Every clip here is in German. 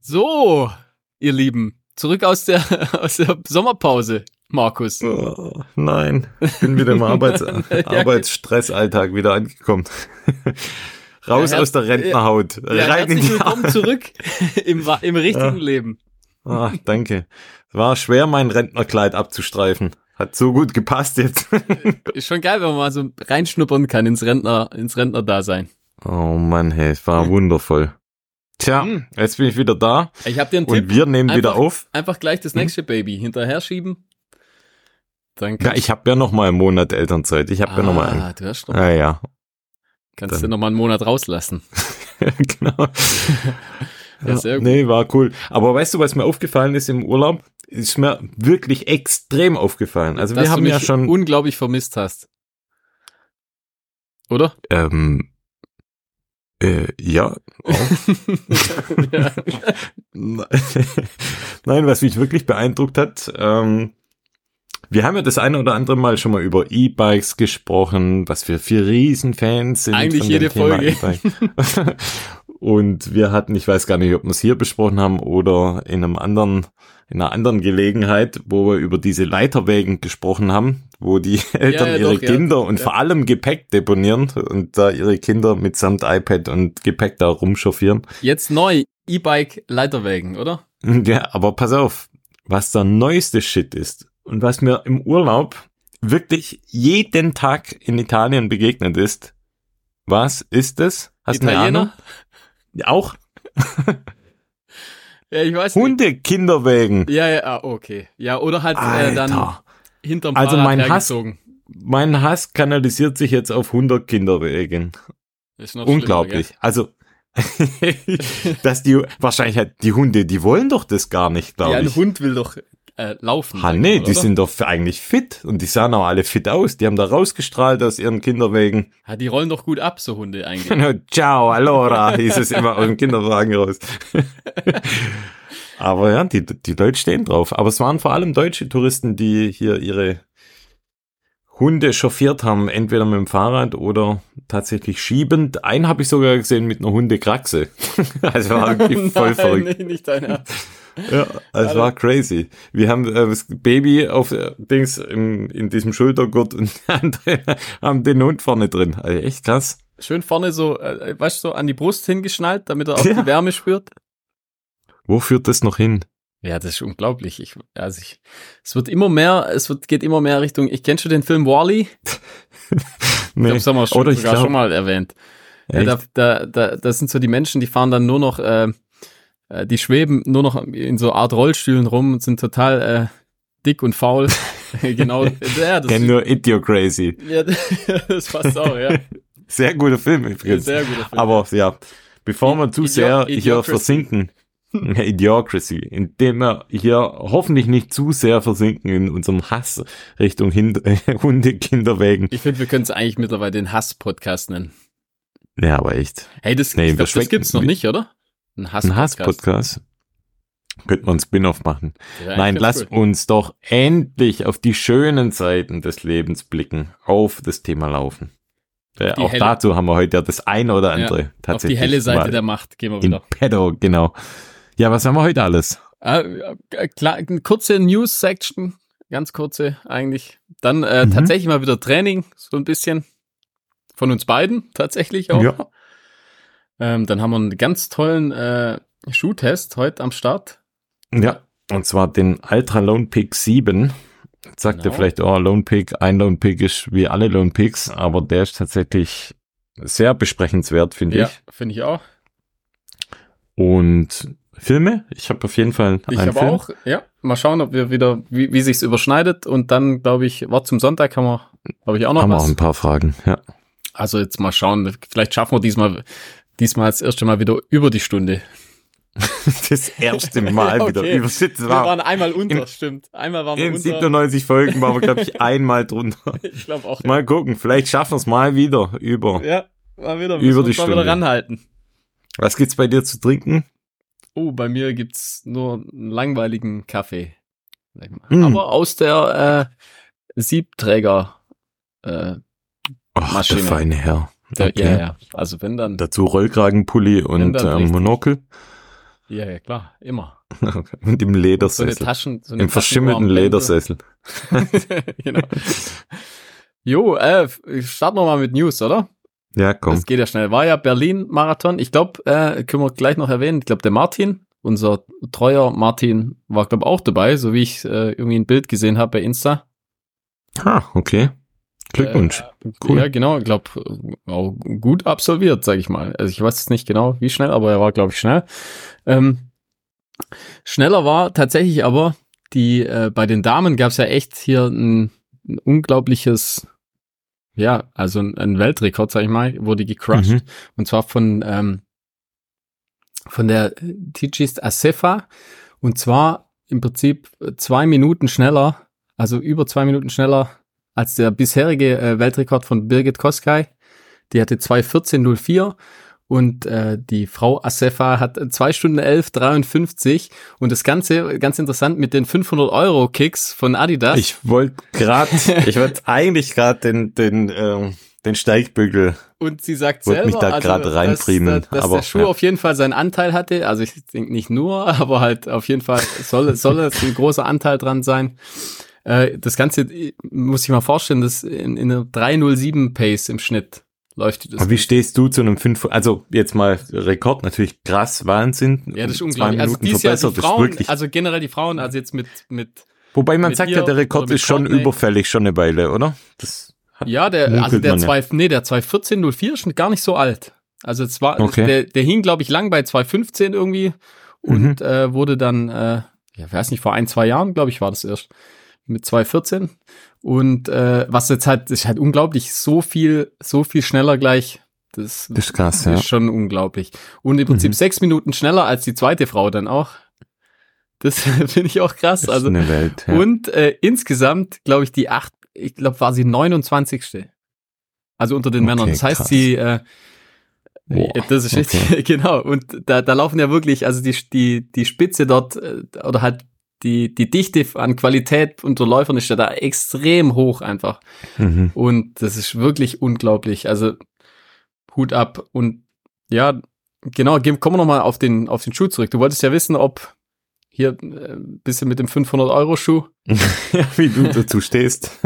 So, ihr Lieben, zurück aus der, aus der Sommerpause, Markus. Oh, nein, ich bin wieder im Arbeits Arbeitsstressalltag wieder angekommen. Raus ja, aus der Rentnerhaut. Ja, rein in die willkommen zurück im, im richtigen ja. Leben. Ah, danke. War schwer, mein Rentnerkleid abzustreifen. Hat so gut gepasst jetzt. Ist schon geil, wenn man mal so reinschnuppern kann ins Rentner, ins Rentnerdasein. Oh Mann, hey, es war wundervoll. Tja, hm. jetzt bin ich wieder da. Ich hab dir einen und Tipp. wir nehmen einfach, wieder auf. Einfach gleich das hm? nächste hm? Baby hinterher schieben. Dann ja, ich habe ja noch mal einen Monat Elternzeit. Ich habe ah, ja noch mal einen. Ah, du hast noch. Ja, ja. Kannst Dann. du noch mal einen Monat rauslassen. genau. ja, gut. Nee, war cool. Aber weißt du, was mir aufgefallen ist im Urlaub? Ist mir wirklich extrem aufgefallen. Also Dass wir haben ja schon unglaublich vermisst hast. Oder? Ähm, äh, ja. ja. Nein, was mich wirklich beeindruckt hat, ähm, wir haben ja das eine oder andere Mal schon mal über E-Bikes gesprochen, was wir für Riesenfans sind. Eigentlich jede Folge. Und wir hatten, ich weiß gar nicht, ob wir es hier besprochen haben oder in einem anderen, in einer anderen Gelegenheit, wo wir über diese Leiterwägen gesprochen haben, wo die Eltern ja, ja, ihre doch, Kinder ja. und vor allem Gepäck deponieren und da ihre Kinder mitsamt iPad und Gepäck da rumchauffieren. Jetzt neu, E-Bike Leiterwägen, oder? Ja, aber pass auf, was der neueste Shit ist und was mir im Urlaub wirklich jeden Tag in Italien begegnet ist. Was ist es? Hast du eine Ahnung? Auch? ja, ich weiß Hunde, Kinderwägen. Ja, ja, ah, okay. Ja, oder halt äh, dann hinterm also Fahrrad mein Hass, mein Hass kanalisiert sich jetzt auf 100 Kinderwägen. Unglaublich. Also dass die wahrscheinlich halt die Hunde, die wollen doch das gar nicht, glaube ich. Ja, ein Hund will doch äh, laufen. Ha, nee, die sind doch eigentlich fit und die sahen auch alle fit aus. Die haben da rausgestrahlt aus ihren Kinderwägen. Ja, die rollen doch gut ab, so Hunde eigentlich. Ciao, allora, hieß es immer aus dem Kinderwagen raus. Aber ja, die, die Leute stehen drauf. Aber es waren vor allem deutsche Touristen, die hier ihre Hunde chauffiert haben, entweder mit dem Fahrrad oder tatsächlich schiebend. Einen habe ich sogar gesehen mit einer Hundekraxe. also war wirklich voll Nein, verrückt. Nee, nicht dein Ernst. Ja, es war crazy. Wir haben äh, das Baby auf äh, Dings in, in diesem Schultergurt und andere haben den Hund vorne drin. Also echt krass. Schön vorne so, äh, weißt du, so an die Brust hingeschnallt, damit er auch ja. die Wärme spürt. Wo führt das noch hin? Ja, das ist unglaublich. Ich, also ich, es wird immer mehr, es wird, geht immer mehr Richtung. Ich kennst du den Film Wally? nee. Ich glaube, das haben wir schon, Oder ich glaub, schon mal erwähnt. Ja, da, da, da, das sind so die Menschen, die fahren dann nur noch äh, äh, die schweben nur noch in so Art Rollstühlen rum und sind total äh, dick und faul. genau. Ja, das Kenn nur Idiocrazy. Ja, das passt auch, ja. Sehr guter Film übrigens. Sehr guter Film. Aber ja, bevor wir zu sehr hier versinken, Idiocracy, indem wir hier hoffentlich nicht zu sehr versinken in unserem Hass Richtung Hunde, Kinderwägen. Ich finde, wir können es eigentlich mittlerweile den Hass-Podcast nennen. Ja, aber echt. Hey, das, nee, glaub, das gibt's noch nicht, oder? Ein Hass-Podcast. Hass Könnte man Spin-off machen. Ja, Nein, lass cool. uns doch endlich auf die schönen Seiten des Lebens blicken, auf das Thema Laufen. Ja, auch helle, dazu haben wir heute ja das eine oder andere ja, tatsächlich. Auf die helle Seite der Macht gehen wir wieder. In pedo, genau. Ja, was haben wir heute alles? Äh, klar, eine kurze News-Section, ganz kurze eigentlich. Dann äh, mhm. tatsächlich mal wieder Training, so ein bisschen. Von uns beiden tatsächlich auch. Ja. Ähm, dann haben wir einen ganz tollen äh, Schuhtest heute am Start. Ja, und zwar den Ultra Lone Pick 7. Jetzt sagt genau. ihr vielleicht, oh, Lone Pick, ein Lone Pick ist wie alle Lone Picks, aber der ist tatsächlich sehr besprechenswert, finde ja, ich. Ja, finde ich auch. Und Filme? Ich habe auf jeden Fall ich einen Film. auch, ja. Mal schauen, ob wir wieder, wie, wie sich's überschneidet. Und dann, glaube ich, war zum Sonntag haben wir, glaube ich, auch noch haben was. Haben wir auch ein paar Fragen, ja. Also jetzt mal schauen. Vielleicht schaffen wir diesmal Diesmal das erste Mal wieder über die Stunde. das erste Mal okay. wieder über Wir waren einmal unter, in, stimmt. Einmal waren wir in unter. 97 Folgen waren wir, glaube ich, einmal drunter. Ich glaube auch. Mal ja. gucken, vielleicht schaffen wir es mal wieder über. Ja, Mal wieder, Über die Stunde. Mal wieder ranhalten. Was gibt's bei dir zu trinken? Oh, bei mir gibt's nur einen langweiligen Kaffee. Mm. Aber aus der äh, Siebträger äh, Ach, Maschine. der feine Herr. Der, okay. Ja, ja. Also wenn dann. Dazu Rollkragenpulli und ähm, Monokel. Ja, ja, klar, immer. und im Ledersessel. So Taschen, so Im verschimmelten Ledersessel. genau. Jo, äh, starten wir mal mit News, oder? Ja, komm. Das geht ja schnell. War ja Berlin-Marathon. Ich glaube, äh, können wir gleich noch erwähnen. Ich glaube, der Martin, unser treuer Martin, war, glaube auch dabei, so wie ich äh, irgendwie ein Bild gesehen habe bei Insta. Ah, okay. Glückwunsch. Äh, cool. Ja, genau. Ich glaube, auch gut absolviert, sage ich mal. Also ich weiß jetzt nicht genau, wie schnell, aber er war, glaube ich, schnell. Ähm, schneller war tatsächlich aber die, äh, bei den Damen gab es ja echt hier ein, ein unglaubliches ja, also ein, ein Weltrekord, sag ich mal, wurde gecrushed. Mhm. Und zwar von, ähm, von der Tigist Asefa. Und zwar im Prinzip zwei Minuten schneller, also über zwei Minuten schneller als der bisherige äh, Weltrekord von Birgit Koskay. Die hatte 2.14.04 und äh, die Frau Asefa hat zwei Stunden 11,53 und das Ganze, ganz interessant, mit den 500 Euro Kicks von Adidas. Ich wollte gerade, ich wollte eigentlich gerade den, den, ähm, den Steigbügel und sie sagt selber, mich da also, reinpriemeln, dass, dass aber, der Schuh ja. auf jeden Fall seinen Anteil hatte. Also ich denke nicht nur, aber halt auf jeden Fall soll, soll es ein großer Anteil dran sein. Äh, das Ganze muss ich mal vorstellen, das in, in einer 307 Pace im Schnitt läuft das. Aber wie stehst du zu einem 5, also jetzt mal Rekord, natürlich krass, Wahnsinn. Ja, das ist unglaublich. Also dies Jahr die Frauen, also generell die Frauen, also jetzt mit, mit. Wobei man sagt ja, der Rekord ist schon Courtney. überfällig, schon eine Weile, oder? Das ja, der, also der 2, ja. nee, der 21404 ist schon gar nicht so alt. Also es war, okay. der, der hing, glaube ich, lang bei 215 irgendwie und mhm. äh, wurde dann, äh, ja, weiß nicht, vor ein, zwei Jahren, glaube ich, war das erst mit 214 und äh, was jetzt halt, ist halt unglaublich, so viel, so viel schneller gleich. Das, das ist krass, ist ja. schon unglaublich. Und im Prinzip mhm. sechs Minuten schneller als die zweite Frau dann auch. Das finde ich auch krass. also, eine Welt, ja. Und äh, insgesamt, glaube ich, die acht, ich glaube, war sie 29. Also unter den okay, Männern. Das heißt, krass. sie, äh, Boah, das ist richtig, okay. genau. Und da, da laufen ja wirklich, also die, die, die Spitze dort, äh, oder halt die, die Dichte an Qualität unter Läufern ist ja da extrem hoch einfach. Mhm. Und das ist wirklich unglaublich. Also Hut ab. Und ja, genau, kommen wir nochmal auf den, auf den Schuh zurück. Du wolltest ja wissen, ob hier äh, bisschen mit dem 500-Euro-Schuh. ja, wie du dazu stehst.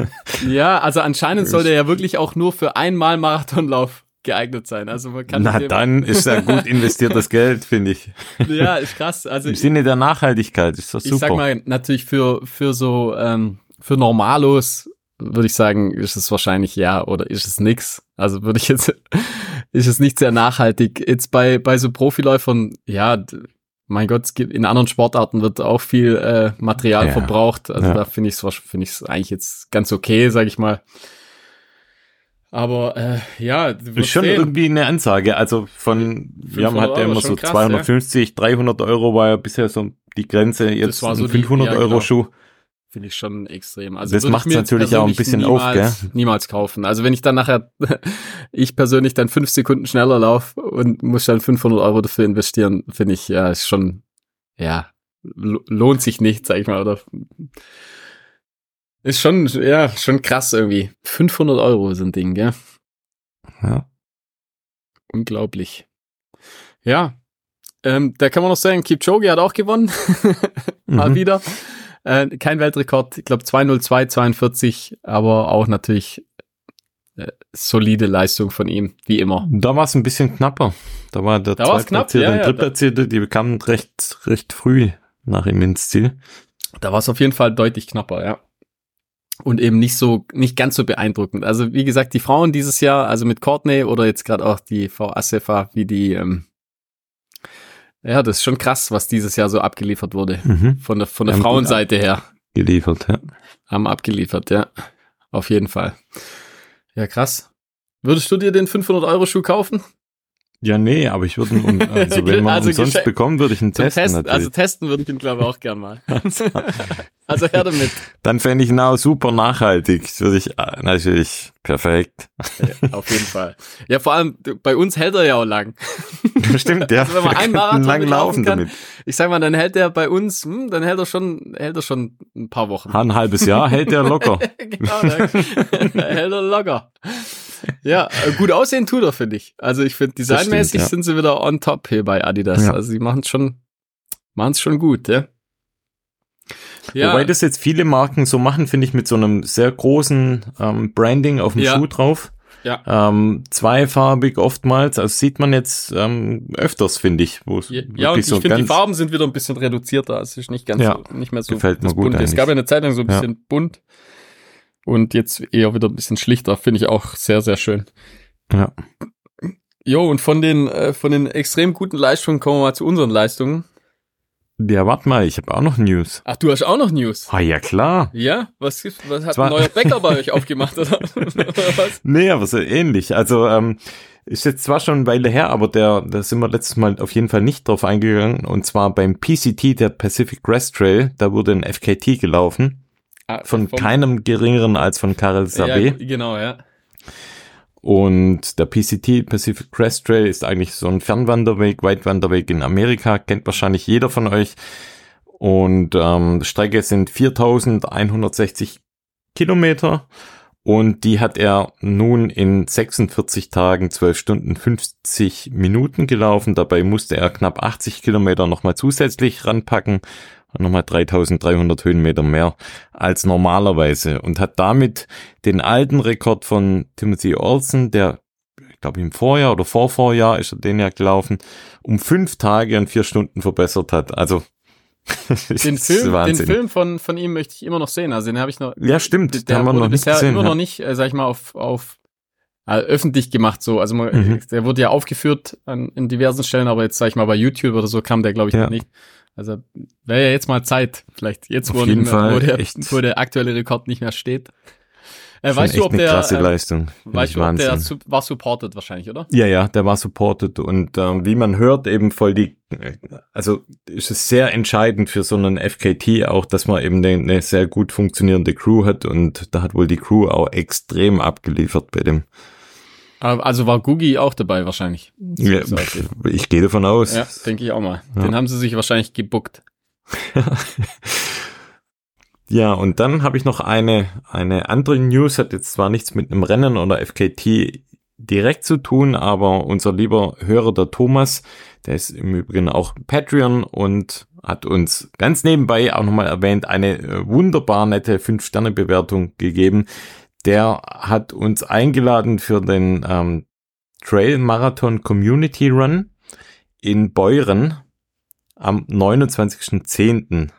ja, also anscheinend soll der ja wirklich auch nur für einmal Marathonlauf geeignet sein. Also man kann Na dann ist ja gut investiertes Geld, finde ich. Ja, ist krass. Also im Sinne der Nachhaltigkeit ist das super. Ich sag mal natürlich für für so ähm, für Normalos würde ich sagen, ist es wahrscheinlich ja oder ist es nix. Also würde ich jetzt ist es nicht sehr nachhaltig. Jetzt bei bei so Profiläufern, ja, mein Gott, es gibt, in anderen Sportarten wird auch viel äh, Material ja, verbraucht. Also ja. da finde ich es finde ich es eigentlich jetzt ganz okay, sage ich mal. Aber äh, ja, ist schon sehen. irgendwie eine Ansage. Also von, wir haben halt ja immer so krass, 250, ja. 300 Euro war ja bisher so die Grenze. Jetzt war so ein 500 die, ja, Euro genau. Schuh. Finde ich schon extrem. Also das macht es natürlich auch ein bisschen niemals, auf, gell? Niemals kaufen. Also wenn ich dann nachher, ich persönlich dann fünf Sekunden schneller laufe und muss dann 500 Euro dafür investieren, finde ich, ja, ist schon, ja, lohnt sich nicht, sag ich mal, oder ist schon, ja, schon krass irgendwie. 500 Euro sind Ding, gell? Ja. Unglaublich. Ja. Ähm, da kann man noch sagen, Kipchoge hat auch gewonnen. Mal mhm. wieder. Äh, kein Weltrekord, ich glaube 202, 42, aber auch natürlich äh, solide Leistung von ihm, wie immer. Da war es ein bisschen knapper. Da war der da Zweitplatzierte ja, und Drittplatzierte, die bekamen recht, recht früh nach ihm ins Ziel. Da war es auf jeden Fall deutlich knapper, ja und eben nicht so, nicht ganz so beeindruckend. Also wie gesagt, die Frauen dieses Jahr, also mit Courtney oder jetzt gerade auch die Frau Assefa, wie die, ähm, ja, das ist schon krass, was dieses Jahr so abgeliefert wurde. Mhm. Von der, von der Frauenseite her. Geliefert, ja. Haben abgeliefert, ja. Auf jeden Fall. Ja, krass. Würdest du dir den 500-Euro-Schuh kaufen? Ja, nee, aber ich würde, also wenn man also umsonst bekommen, würde ich ihn testen. testen natürlich. Also testen würde ich ihn, glaube ich, auch gern mal. also her damit. Dann fände ich ihn auch super nachhaltig. Das würde ich äh, natürlich perfekt. Ja, auf jeden Fall. Ja, vor allem bei uns hält er ja auch lang. Stimmt, ja. Also wenn man einen Marathon lang laufen kann, damit. ich sag mal, dann hält er bei uns, hm, dann hält er schon, hält er schon ein paar Wochen. Ein halbes Jahr hält er locker. genau, dann hält er locker ja, äh, gut aussehen tut er, finde ich. Also ich finde, designmäßig stimmt, ja. sind sie wieder on top hier bei Adidas. Ja. Also sie machen es schon, machen es schon gut, ja. Ja. Wobei das jetzt viele Marken so machen, finde ich, mit so einem sehr großen ähm, Branding auf dem ja. Schuh drauf. Ja. Ähm, zweifarbig oftmals, also sieht man jetzt ähm, öfters, finde ich. Ja und ich so finde, die Farben sind wieder ein bisschen reduzierter. Es ist nicht ganz ja, so, nicht mehr so gefällt mir gut bunt. Es gab ja eine Zeit lang so ein bisschen bunt und jetzt eher wieder ein bisschen schlichter, finde ich auch sehr, sehr schön. Ja. Jo, und von den, äh, von den extrem guten Leistungen kommen wir mal zu unseren Leistungen. Ja, warte mal, ich habe auch noch News. Ach, du hast auch noch News? Ah, ja, klar. Ja? Was, was hat ein neuer Bäcker bei euch aufgemacht, oder? was? Nee, aber so ähnlich. Also, ähm, ist jetzt zwar schon eine Weile her, aber der, da sind wir letztes Mal auf jeden Fall nicht drauf eingegangen. Und zwar beim PCT, der Pacific Crest Trail, da wurde ein FKT gelaufen. Ah, von keinem geringeren als von Karel Sabé. Ja, genau, ja. Und der PCT, Pacific Crest Trail, ist eigentlich so ein Fernwanderweg, Weitwanderweg in Amerika, kennt wahrscheinlich jeder von euch. Und ähm, Strecke sind 4160 Kilometer und die hat er nun in 46 Tagen, 12 Stunden, 50 Minuten gelaufen. Dabei musste er knapp 80 Kilometer nochmal zusätzlich ranpacken nochmal 3300 Höhenmeter mehr als normalerweise und hat damit den alten Rekord von Timothy Olsen, der ich glaube im Vorjahr oder Vorvorjahr ist er den ja gelaufen, um fünf Tage und vier Stunden verbessert hat. Also den Film, den Film von, von ihm möchte ich immer noch sehen. Also den habe ich noch. Ja, stimmt. Den, der haben wir noch nicht gesehen. Immer ja. noch nicht, äh, sag ich mal, auf, auf äh, öffentlich gemacht. So, also man, mhm. der wurde ja aufgeführt an, in diversen Stellen, aber jetzt sag ich mal bei YouTube oder so kam der, glaube ich, ja. noch nicht. Also wäre ja jetzt mal Zeit, vielleicht jetzt, wo, Fall wo, der, wo der aktuelle Rekord nicht mehr steht. Äh, weißt du, ob der, krasse äh, Leistung. Weißt du, ob der war supported wahrscheinlich, oder? Ja, ja, der war supported und ähm, wie man hört, eben voll die, also ist es sehr entscheidend für so einen FKT auch, dass man eben eine, eine sehr gut funktionierende Crew hat und da hat wohl die Crew auch extrem abgeliefert bei dem. Also war Gugi auch dabei wahrscheinlich. Ja, ich gehe davon aus. Ja, denke ich auch mal. Ja. Den haben sie sich wahrscheinlich gebuckt. ja, und dann habe ich noch eine, eine andere News, hat jetzt zwar nichts mit einem Rennen oder FKT direkt zu tun, aber unser lieber Hörer, der Thomas, der ist im Übrigen auch Patreon und hat uns ganz nebenbei auch nochmal erwähnt, eine äh, wunderbar nette 5-Sterne-Bewertung gegeben der hat uns eingeladen für den ähm, Trail Marathon Community Run in Beuren am 29.10.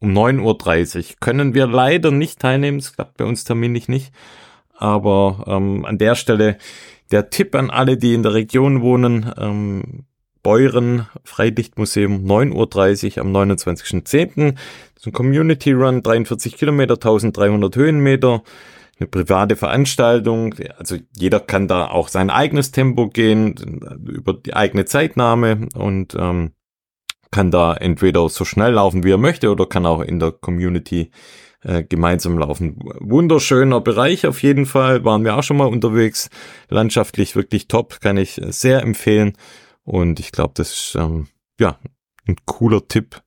um 9.30 Uhr. Können wir leider nicht teilnehmen, es klappt bei uns terminlich nicht. Aber ähm, an der Stelle der Tipp an alle, die in der Region wohnen, ähm, Beuren Freilichtmuseum 9.30 Uhr am 29.10. Das ist ein Community Run, 43 Kilometer, 1300 Höhenmeter eine private Veranstaltung. Also jeder kann da auch sein eigenes Tempo gehen, über die eigene Zeitnahme und ähm, kann da entweder so schnell laufen, wie er möchte, oder kann auch in der Community äh, gemeinsam laufen. Wunderschöner Bereich auf jeden Fall, waren wir auch schon mal unterwegs. Landschaftlich wirklich top, kann ich sehr empfehlen. Und ich glaube, das ist ähm, ja ein cooler Tipp,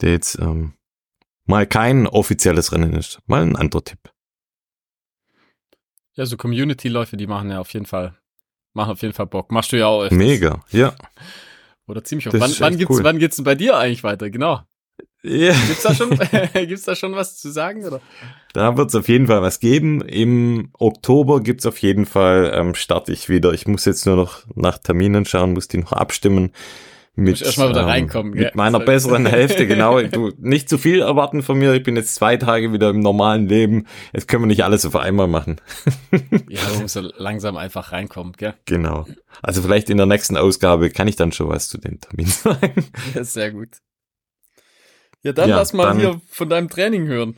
der jetzt ähm, mal kein offizielles Rennen ist, mal ein anderer Tipp. Ja, so Community-Läufe, die machen ja auf jeden Fall, machen auf jeden Fall Bock. Machst du ja auch öfters. Mega, ja. Oder ziemlich oft. Wann, wann, geht's, cool. wann geht's denn bei dir eigentlich weiter? Genau. Yeah. Gibt's da schon, gibt's da schon was zu sagen, oder? Da wird's auf jeden Fall was geben. Im Oktober gibt's auf jeden Fall, ähm, starte ich wieder. Ich muss jetzt nur noch nach Terminen schauen, muss die noch abstimmen mit, erstmal wieder ähm, reinkommen, mit meiner besseren Hälfte, genau. Du, nicht zu viel erwarten von mir. Ich bin jetzt zwei Tage wieder im normalen Leben. Jetzt können wir nicht alles auf einmal machen. ja, man muss so langsam einfach reinkommen, gell? Genau. Also vielleicht in der nächsten Ausgabe kann ich dann schon was zu den Terminen sagen. Ja, sehr gut. Ja, dann ja, lass mal dann hier von deinem Training hören.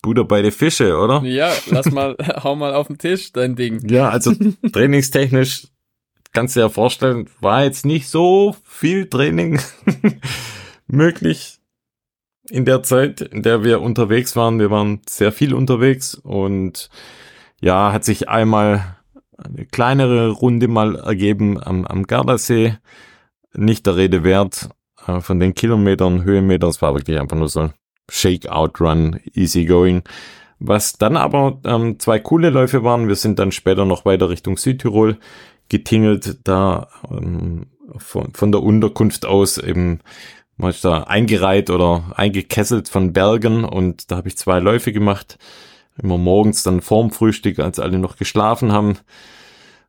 Buddha bei den Fische, oder? Ja, lass mal, hau mal auf den Tisch dein Ding. Ja, also trainingstechnisch kannst dir ja vorstellen, war jetzt nicht so viel Training möglich in der Zeit, in der wir unterwegs waren. Wir waren sehr viel unterwegs und ja, hat sich einmal eine kleinere Runde mal ergeben am, am Gardasee. Nicht der Rede wert äh, von den Kilometern, Höhenmetern. Es war wirklich einfach nur so ein Shake-out-Run, easy going. Was dann aber ähm, zwei coole Läufe waren. Wir sind dann später noch weiter Richtung Südtirol getingelt, da ähm, von, von der Unterkunft aus eben mal da eingereiht oder eingekesselt von Bergen und da habe ich zwei Läufe gemacht. Immer morgens dann vorm Frühstück, als alle noch geschlafen haben.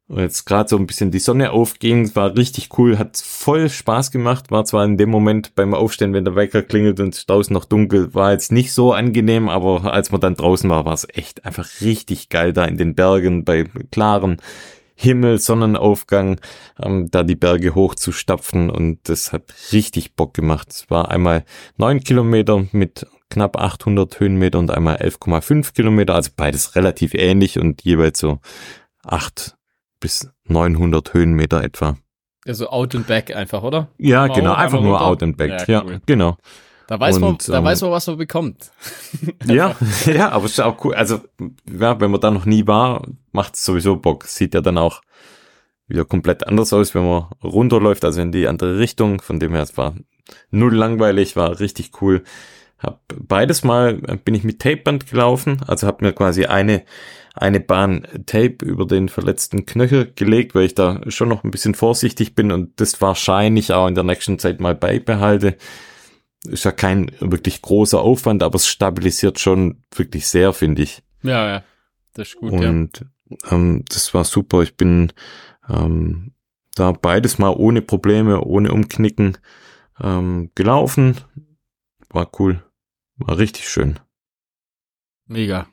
Und jetzt gerade so ein bisschen die Sonne aufging, war richtig cool, hat voll Spaß gemacht, war zwar in dem Moment beim Aufstehen, wenn der Wecker klingelt und draußen noch dunkel, war jetzt nicht so angenehm, aber als man dann draußen war, war es echt einfach richtig geil da in den Bergen bei klaren Himmel, Sonnenaufgang, ähm, da die Berge hochzustapfen und das hat richtig Bock gemacht. Es war einmal neun Kilometer mit knapp 800 Höhenmeter und einmal 11,5 Kilometer, also beides relativ ähnlich und jeweils so acht bis 900 Höhenmeter etwa. Also out and back einfach, oder? Ja, genau, hoch, einfach nur runter. out and back. Ja, cool. ja genau. Da weiß, und, man, da ähm, weiß man, was man bekommt. ja, ja, aber es ist auch cool. Also, ja, wenn man da noch nie war, macht es sowieso Bock. Sieht ja dann auch wieder komplett anders aus, wenn man runterläuft, also in die andere Richtung. Von dem her, es war null langweilig, war richtig cool. Hab beides Mal bin ich mit Tapeband gelaufen, also hab mir quasi eine eine Bahn Tape über den verletzten Knöchel gelegt, weil ich da schon noch ein bisschen vorsichtig bin und das wahrscheinlich auch in der nächsten Zeit mal beibehalte. Ist ja kein wirklich großer Aufwand, aber es stabilisiert schon wirklich sehr, finde ich. Ja, ja, das ist gut. Und ja. ähm, das war super. Ich bin ähm, da beides mal ohne Probleme, ohne Umknicken ähm, gelaufen. War cool. War richtig schön. Mega.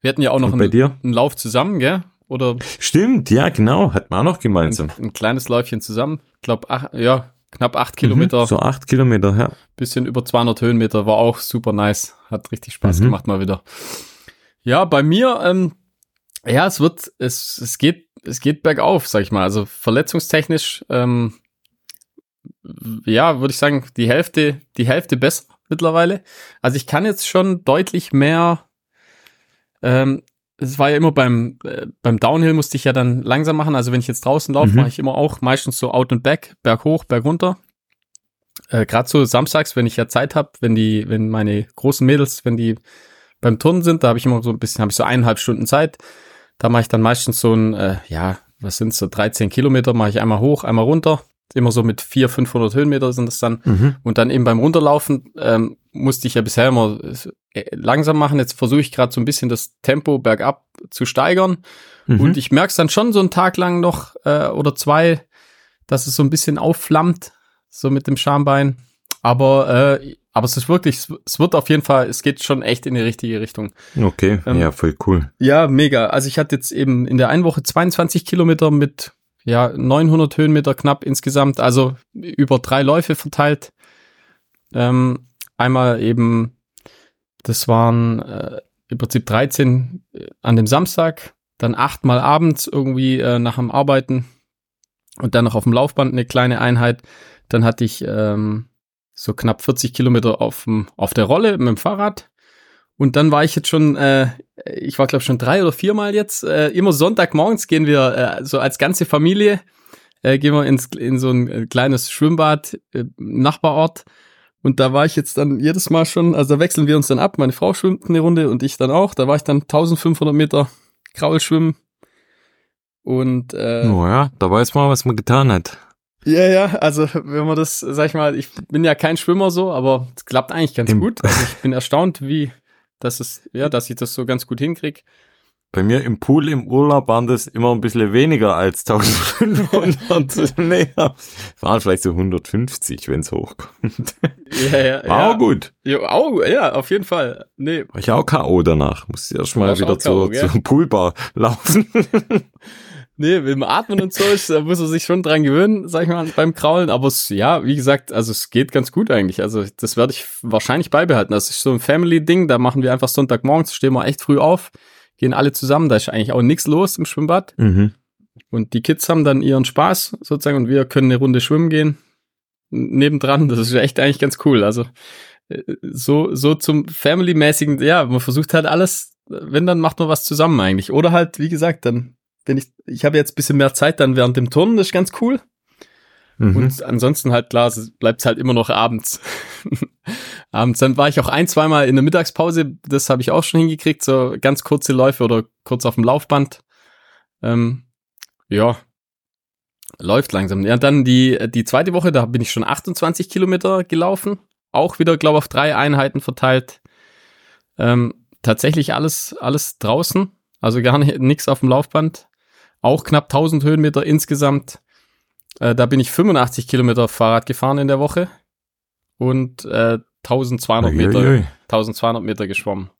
Wir hatten ja auch noch einen, einen, Lauf zusammen, gell? Oder? Stimmt, ja, genau. Hatten wir auch noch gemeinsam. Ein, ein kleines Läufchen zusammen. Ich glaube, ja, knapp acht Kilometer. Mhm, so acht Kilometer, ja. Bisschen über 200 Höhenmeter, war auch super nice. Hat richtig Spaß mhm. gemacht mal wieder. Ja, bei mir, ähm, ja, es wird, es, es geht, es geht bergauf, sag ich mal. Also verletzungstechnisch, ähm, ja, würde ich sagen, die Hälfte, die Hälfte besser mittlerweile. Also ich kann jetzt schon deutlich mehr ähm, es war ja immer beim, äh, beim Downhill musste ich ja dann langsam machen. Also wenn ich jetzt draußen laufe, mhm. mache ich immer auch meistens so out and back, Berg hoch, Berg runter. Äh, Gerade so samstags, wenn ich ja Zeit habe, wenn die, wenn meine großen Mädels, wenn die beim Turnen sind, da habe ich immer so ein bisschen, habe ich so eineinhalb Stunden Zeit. Da mache ich dann meistens so ein, äh, ja, was sind so 13 Kilometer, mache ich einmal hoch, einmal runter. Immer so mit 400, 500 Höhenmeter sind das dann. Mhm. Und dann eben beim Runterlaufen ähm, musste ich ja bisher immer äh, langsam machen. Jetzt versuche ich gerade so ein bisschen das Tempo bergab zu steigern. Mhm. Und ich merke es dann schon so einen Tag lang noch äh, oder zwei, dass es so ein bisschen aufflammt, so mit dem Schambein. Aber, äh, aber es ist wirklich, es wird auf jeden Fall, es geht schon echt in die richtige Richtung. Okay, ähm, ja, voll cool. Ja, mega. Also ich hatte jetzt eben in der einen Woche 22 Kilometer mit ja 900 Höhenmeter knapp insgesamt, also über drei Läufe verteilt. Ähm, einmal eben, das waren äh, im Prinzip 13 äh, an dem Samstag, dann achtmal abends irgendwie äh, nach dem Arbeiten und dann noch auf dem Laufband eine kleine Einheit. Dann hatte ich ähm, so knapp 40 Kilometer auf, auf der Rolle mit dem Fahrrad. Und dann war ich jetzt schon, äh, ich war glaube schon drei oder viermal jetzt. Äh, immer Sonntagmorgens gehen wir äh, so als ganze Familie, äh, gehen wir ins, in so ein äh, kleines Schwimmbad äh, Nachbarort und da war ich jetzt dann jedes Mal schon, also da wechseln wir uns dann ab. Meine Frau schwimmt eine Runde und ich dann auch. Da war ich dann 1500 Meter Kraulschwimmen. Und äh, oh ja, da weiß man, was man getan hat. Ja, ja, also wenn man das, sag ich mal, ich bin ja kein Schwimmer so, aber es klappt eigentlich ganz Im gut. Also ich bin erstaunt, wie das ist, ja, dass ich das so ganz gut hinkrieg. Bei mir im Pool im Urlaub waren das immer ein bisschen weniger als 1500. nee, waren vielleicht so 150, wenn es hochkommt. Ja, ja, War ja. auch gut. Ja, auch, ja, auf jeden Fall. Nee. War ich auch K.O. danach. Muss ich erst mal wieder zur, zur Poolbar laufen. nee, mit dem Atmen und so ist, da muss er sich schon dran gewöhnen, sag ich mal, beim Kraulen. Aber es, ja, wie gesagt, also es geht ganz gut eigentlich. Also das werde ich wahrscheinlich beibehalten. Das ist so ein Family-Ding. Da machen wir einfach Sonntagmorgens, stehen wir echt früh auf gehen alle zusammen. Da ist eigentlich auch nichts los im Schwimmbad. Mhm. Und die Kids haben dann ihren Spaß sozusagen und wir können eine Runde schwimmen gehen. Nebendran, das ist echt eigentlich ganz cool. Also äh, so, so zum Family-mäßigen, ja, man versucht halt alles, wenn, dann macht man was zusammen eigentlich. Oder halt, wie gesagt, dann, wenn ich, ich habe jetzt bisschen mehr Zeit dann während dem Turnen, das ist ganz cool. Mhm. Und ansonsten halt klar, bleibt es halt immer noch abends. abends. Dann war ich auch ein, zweimal in der Mittagspause, das habe ich auch schon hingekriegt, so ganz kurze Läufe oder kurz auf dem Laufband. Ähm, ja, läuft langsam. Ja, dann die, die zweite Woche, da bin ich schon 28 Kilometer gelaufen. Auch wieder, glaube ich, auf drei Einheiten verteilt. Ähm, tatsächlich alles, alles draußen. Also gar nicht, nichts auf dem Laufband. Auch knapp 1000 Höhenmeter insgesamt. Äh, da bin ich 85 Kilometer Fahrrad gefahren in der Woche und äh, 1200 Meter, ui, ui. 1200 Meter geschwommen.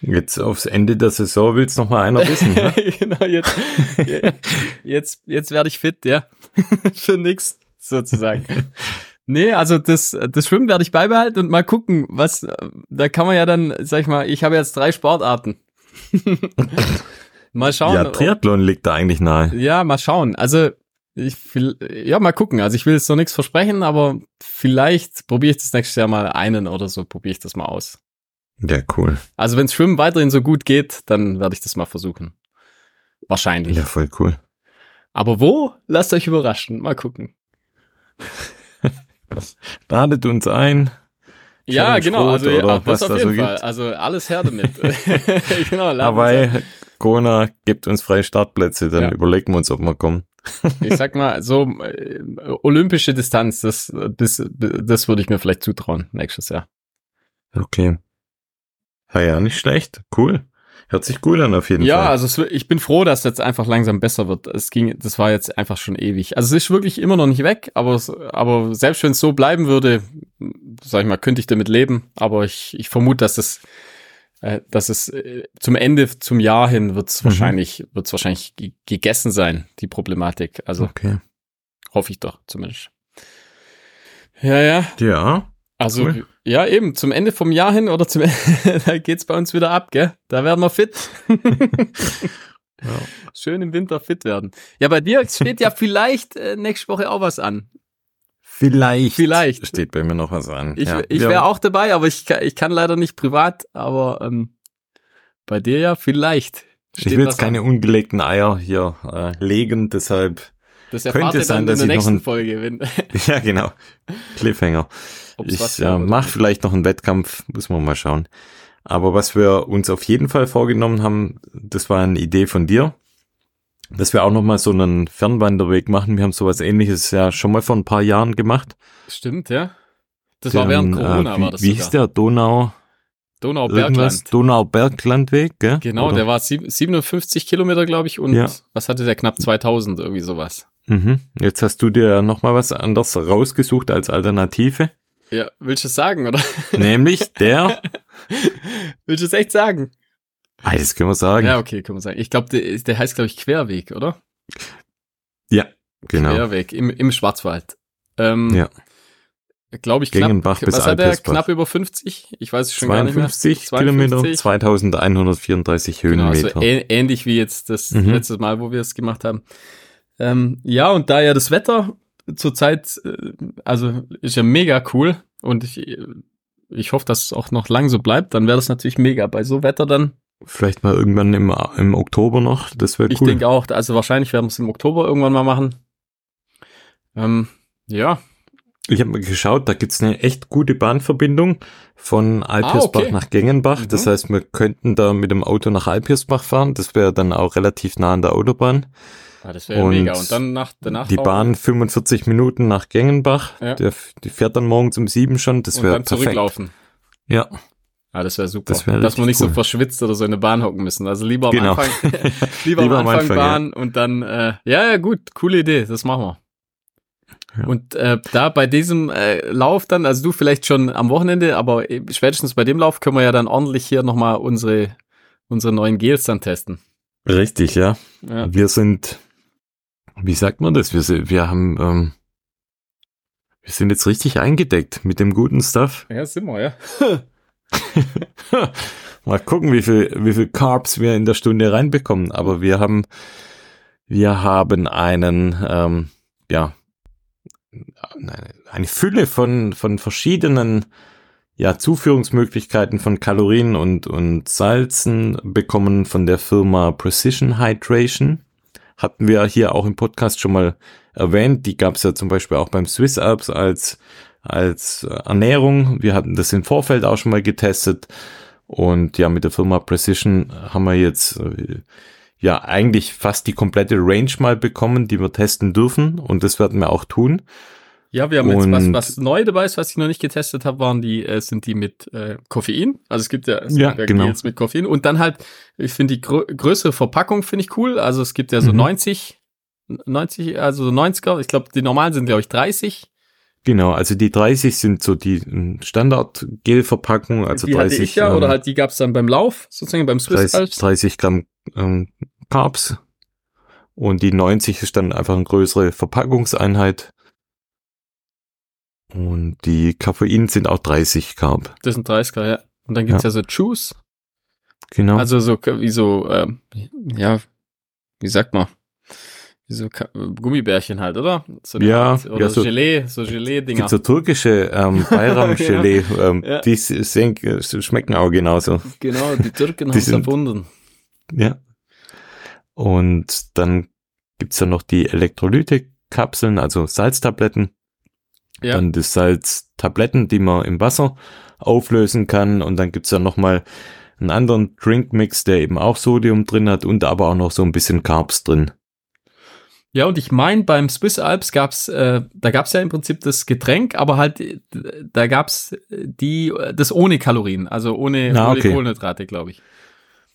Jetzt aufs Ende der Saison will's noch mal einer wissen. Ne? genau, jetzt, jetzt, jetzt werde ich fit, ja. Für nix, sozusagen. Nee, also das, das Schwimmen werde ich beibehalten und mal gucken, was, da kann man ja dann, sag ich mal, ich habe jetzt drei Sportarten. Mal schauen. Ja, Triathlon liegt da eigentlich nahe. Ja, mal schauen. Also ich will, ja, mal gucken. Also ich will jetzt noch nichts versprechen, aber vielleicht probiere ich das nächstes Jahr mal einen oder so, probiere ich das mal aus. Ja, cool. Also wenn Schwimmen weiterhin so gut geht, dann werde ich das mal versuchen. Wahrscheinlich. Ja, voll cool. Aber wo? Lasst euch überraschen. Mal gucken. Ladet uns ein. Ja, genau. Also ja, das auf jeden so Fall. Gibt. Also alles her damit. genau. Aber Kona gibt uns freie Startplätze, dann ja. überlegen wir uns, ob wir kommen ich sag mal, so äh, olympische Distanz, das, das, das würde ich mir vielleicht zutrauen nächstes Jahr. Okay. Ja, ja, nicht schlecht. Cool. Hört sich cool an auf jeden ja, Fall. Ja, also ich bin froh, dass jetzt einfach langsam besser wird. Es ging, das war jetzt einfach schon ewig. Also es ist wirklich immer noch nicht weg, aber, aber selbst wenn es so bleiben würde, sag ich mal, könnte ich damit leben. Aber ich, ich vermute, dass das äh, dass es äh, zum Ende, zum Jahr hin wird es mhm. wahrscheinlich, wird es wahrscheinlich gegessen sein, die Problematik. Also okay. hoffe ich doch zumindest. Ja, ja. Ja. Also, cool. ja, eben, zum Ende vom Jahr hin oder zum Ende, da geht's bei uns wieder ab, gell? Da werden wir fit. ja. Schön im Winter fit werden. Ja, bei dir steht ja vielleicht äh, nächste Woche auch was an. Vielleicht. Vielleicht. Steht bei mir noch was an. Ich, ja. ich wäre auch dabei, aber ich, ich kann leider nicht privat, aber ähm, bei dir ja vielleicht. ich will jetzt keine an. ungelegten Eier hier äh, legen, deshalb das könnte es sein, dass ich noch ein, Folge wenn Ja, genau. Cliffhanger. Ob's ich äh, mache vielleicht noch einen Wettkampf, muss man mal schauen. Aber was wir uns auf jeden Fall vorgenommen haben, das war eine Idee von dir dass wir auch nochmal so einen Fernwanderweg machen. Wir haben sowas ähnliches ja schon mal vor ein paar Jahren gemacht. Stimmt, ja. Das Den, war während Corona, äh, wie, war das Wie hieß der? Donau? Donau-Bergland. Donau-Berglandweg, gell? Genau, Oder? der war 57 Kilometer, glaube ich, und ja. was hatte der? Knapp 2000, irgendwie sowas. Mhm. Jetzt hast du dir nochmal was anderes rausgesucht als Alternative. Ja, willst du es sagen, oder? Nämlich der. willst du es echt sagen? Ah, das können wir sagen. Ja, okay, können wir sagen. Ich glaube, der, der heißt, glaube ich, Querweg, oder? Ja, genau. Querweg im, im Schwarzwald. Ähm, ja. Glaube ich, knapp, was bis hat er? Knapp über 50? Ich weiß es schon 52 gar nicht mehr. Kilometer, 2134 Höhenmeter. Genau, also ähnlich wie jetzt das mhm. letzte Mal, wo wir es gemacht haben. Ähm, ja, und da ja das Wetter zurzeit, äh, also ist ja mega cool und ich, ich hoffe, dass es auch noch lang so bleibt, dann wäre das natürlich mega. Bei so Wetter dann Vielleicht mal irgendwann im, im Oktober noch, das wäre cool. Ich denke auch, also wahrscheinlich werden wir es im Oktober irgendwann mal machen. Ähm, ja. Ich habe mal geschaut, da gibt's eine echt gute Bahnverbindung von Alpirsbach ah, okay. nach Gengenbach. Mhm. Das heißt, wir könnten da mit dem Auto nach Alpirsbach fahren. Das wäre dann auch relativ nah an der Autobahn. Ah, das wäre mega. Und dann nach, danach die Bahn 45 Minuten nach Gengenbach. Ja. Der, die fährt dann morgens um sieben schon. Das wäre perfekt. zurücklaufen. Ja. Ja, das wäre super. Das wär Dass man nicht cool. so verschwitzt oder so in eine Bahn hocken müssen. Also lieber am genau. Anfang, lieber, lieber, am Anfang, Anfang Bahn ja. und dann, äh, ja, ja, gut, coole Idee, das machen wir. Ja. Und äh, da bei diesem äh, Lauf dann, also du vielleicht schon am Wochenende, aber spätestens bei dem Lauf können wir ja dann ordentlich hier nochmal unsere, unsere neuen Gels dann testen. Richtig, ja. ja. Wir sind, wie sagt man das? Wir, wir haben, ähm, wir sind jetzt richtig eingedeckt mit dem guten Stuff. Ja, sind wir, ja. Mal gucken, wie viel, wie viel Carbs wir in der Stunde reinbekommen. Aber wir haben Wir haben einen, ähm, ja, eine Fülle von, von verschiedenen ja, Zuführungsmöglichkeiten von Kalorien und, und Salzen bekommen von der Firma Precision Hydration. Hatten wir hier auch im Podcast schon mal erwähnt. Die gab es ja zum Beispiel auch beim Swiss Alps als, als Ernährung. Wir hatten das im Vorfeld auch schon mal getestet. Und ja, mit der Firma Precision haben wir jetzt äh, ja eigentlich fast die komplette Range mal bekommen, die wir testen dürfen. Und das werden wir auch tun. Ja, wir haben jetzt was, was neu dabei ist, was ich noch nicht getestet habe, waren die, äh, sind die mit äh, Koffein. Also es gibt ja, es ja gibt genau. jetzt mit Koffein. Und dann halt, ich finde die grö größere Verpackung finde ich cool. Also es gibt ja so mhm. 90, 90, also 90er. Ich glaube, die normalen sind, glaube ich, 30. Genau, also die 30 sind so die hm, Standard-Gel-Verpackung, also die 30. Hatte ich ja, ähm, oder halt die gab's dann beim Lauf, sozusagen beim Swiss 30, 30 Gramm ähm, Carbs. Und die 90 ist dann einfach eine größere Verpackungseinheit. Und die Koffein sind auch 30 Carb. Das sind 30 Carb, ja. Und dann gibt's ja, ja so Juice. Genau. Also so wie so, ähm, ja, wie sagt man? Wie so Gummibärchen halt, oder? So ja, oder ja, so Gelee, so Gelee-Dinger. Gibt so türkische ähm, Bayram-Gelee, ja. ähm, ja. die sehen, schmecken auch genauso. Genau, die Türken haben es erfunden. Ja. Und dann gibt's ja noch die Elektrolyte-Kapseln, also Salztabletten. Ja. Dann das Salztabletten, die man im Wasser auflösen kann. Und dann gibt's ja nochmal einen anderen Drinkmix, der eben auch Sodium drin hat und aber auch noch so ein bisschen Carbs drin. Ja, und ich meine, beim Swiss Alps gab's, äh, da gab's ja im Prinzip das Getränk, aber halt, da gab's die, das ohne Kalorien, also ohne, ah, ohne okay. Kohlenhydrate, glaube ich.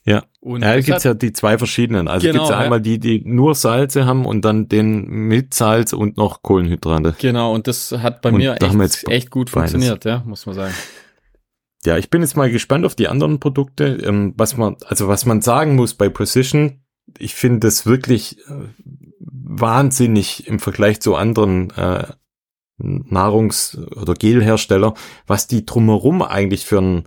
Ja. Und ja, da gibt's ja die zwei verschiedenen. Also genau, gibt's ja einmal die, die nur Salze haben und dann den mit Salz und noch Kohlenhydrate. Genau, und das hat bei und mir echt, echt gut beides. funktioniert, ja, muss man sagen. Ja, ich bin jetzt mal gespannt auf die anderen Produkte. Ähm, was man, also was man sagen muss bei Precision, ich finde das wirklich äh, wahnsinnig im Vergleich zu anderen äh, Nahrungs- oder Gelhersteller, was die drumherum eigentlich für ein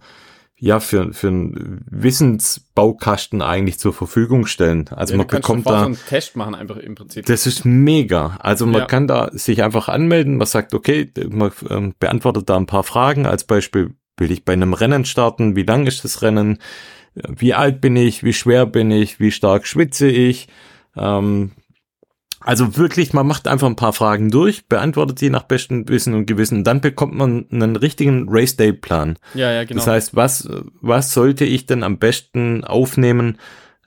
ja, für, für einen Wissensbaukasten eigentlich zur Verfügung stellen. Also ja, man bekommt da. So einen Test machen einfach im Prinzip. Das ist mega. Also man ja. kann da sich einfach anmelden. Man sagt, okay, man ähm, beantwortet da ein paar Fragen. Als Beispiel, will ich bei einem Rennen starten? Wie lang ist das Rennen? Wie alt bin ich? Wie schwer bin ich? Wie stark schwitze ich? Ähm, also wirklich, man macht einfach ein paar Fragen durch, beantwortet sie nach bestem Wissen und Gewissen, dann bekommt man einen richtigen Race Day Plan. Ja, ja, genau. Das heißt, was, was sollte ich denn am besten aufnehmen,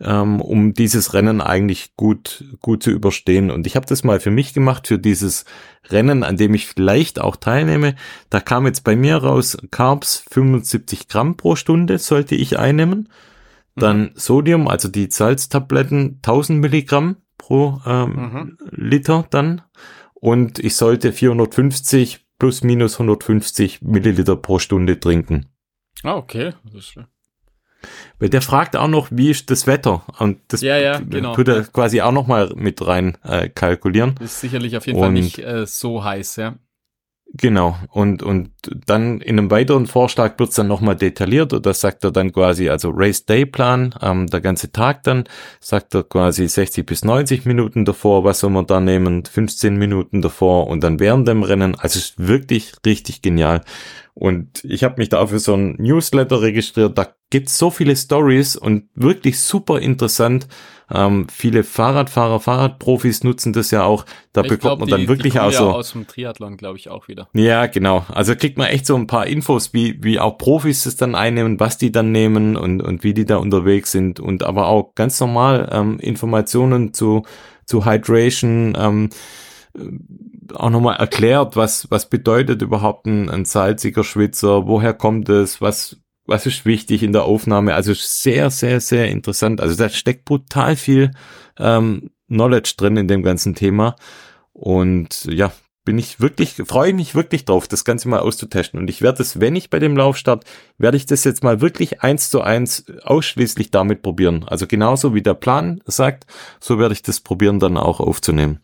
ähm, um dieses Rennen eigentlich gut, gut zu überstehen? Und ich habe das mal für mich gemacht, für dieses Rennen, an dem ich vielleicht auch teilnehme. Da kam jetzt bei mir raus, Carbs 75 Gramm pro Stunde sollte ich einnehmen. Dann mhm. Sodium, also die Salztabletten 1000 Milligramm pro ähm, mhm. Liter dann. Und ich sollte 450 plus minus 150 Milliliter pro Stunde trinken. Ah, okay. Weil der fragt auch noch, wie ist das Wetter? Und das ja, ja, genau. tut er quasi auch noch mal mit rein äh, kalkulieren. Das ist sicherlich auf jeden Und Fall nicht äh, so heiß, ja. Genau. Und, und dann in einem weiteren Vorschlag wird's dann nochmal detailliert. Das sagt er dann quasi, also Race Day Plan, ähm, der ganze Tag dann, sagt er quasi 60 bis 90 Minuten davor, was soll man da nehmen, 15 Minuten davor und dann während dem Rennen. Also ist wirklich richtig genial. Und ich habe mich da für so ein Newsletter registriert. Da gibt's so viele Stories und wirklich super interessant. Ähm, viele Fahrradfahrer, Fahrradprofis nutzen das ja auch. Da ich bekommt glaub, man dann die, wirklich die auch so. aus dem Triathlon, glaube ich, auch wieder. Ja, genau. Also kriegt man echt so ein paar Infos, wie, wie auch Profis es dann einnehmen, was die dann nehmen und, und wie die da unterwegs sind. Und aber auch ganz normal ähm, Informationen zu, zu Hydration, ähm, auch nochmal erklärt, was, was bedeutet überhaupt ein, ein salziger Schwitzer, woher kommt es, was, was ist wichtig in der Aufnahme. Also sehr, sehr, sehr interessant. Also da steckt brutal viel ähm, Knowledge drin in dem ganzen Thema. Und ja, bin ich wirklich, freue ich mich wirklich drauf, das Ganze mal auszutesten. Und ich werde es, wenn ich bei dem Lauf start, werde ich das jetzt mal wirklich eins zu eins ausschließlich damit probieren. Also genauso wie der Plan sagt, so werde ich das probieren, dann auch aufzunehmen.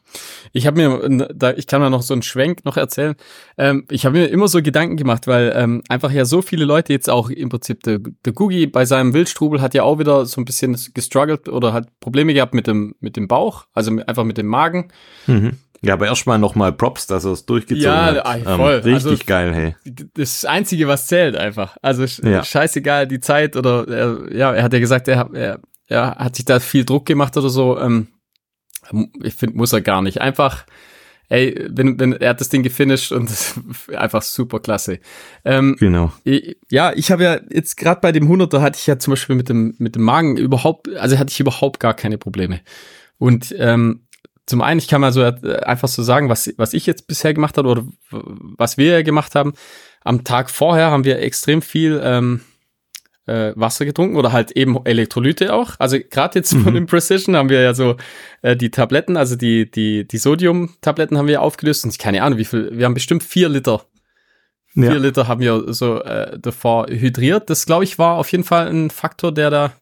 Ich habe mir, da, ich kann mal noch so einen Schwenk noch erzählen. Ähm, ich habe mir immer so Gedanken gemacht, weil ähm, einfach ja so viele Leute jetzt auch im Prinzip der, der Gugi bei seinem Wildstrubel hat ja auch wieder so ein bisschen gestruggelt oder hat Probleme gehabt mit dem mit dem Bauch, also einfach mit dem Magen. Mhm. Ja, aber erstmal nochmal Props, dass er es durchgezogen ja, hat. Ja, ähm, voll. richtig also, geil, hey. Das Einzige, was zählt einfach. Also ja. scheißegal, die Zeit oder er, ja, er hat ja gesagt, er, er, er hat sich da viel Druck gemacht oder so. Ähm, ich finde, muss er gar nicht. Einfach, ey, wenn, wenn er hat das Ding gefinisht und einfach super klasse. Ähm, genau. Ich, ja, ich habe ja jetzt gerade bei dem 100er hatte ich ja zum Beispiel mit dem mit dem Magen überhaupt, also hatte ich überhaupt gar keine Probleme. Und ähm, zum einen, ich kann mal so äh, einfach so sagen, was, was ich jetzt bisher gemacht habe oder was wir gemacht haben. Am Tag vorher haben wir extrem viel ähm, äh, Wasser getrunken oder halt eben Elektrolyte auch. Also gerade jetzt mhm. von dem Precision haben wir ja so äh, die Tabletten, also die, die, die Sodium-Tabletten haben wir aufgelöst und keine Ahnung, wie viel, wir haben bestimmt vier Liter. Vier ja. Liter haben wir so äh, davor hydriert. Das, glaube ich, war auf jeden Fall ein Faktor, der da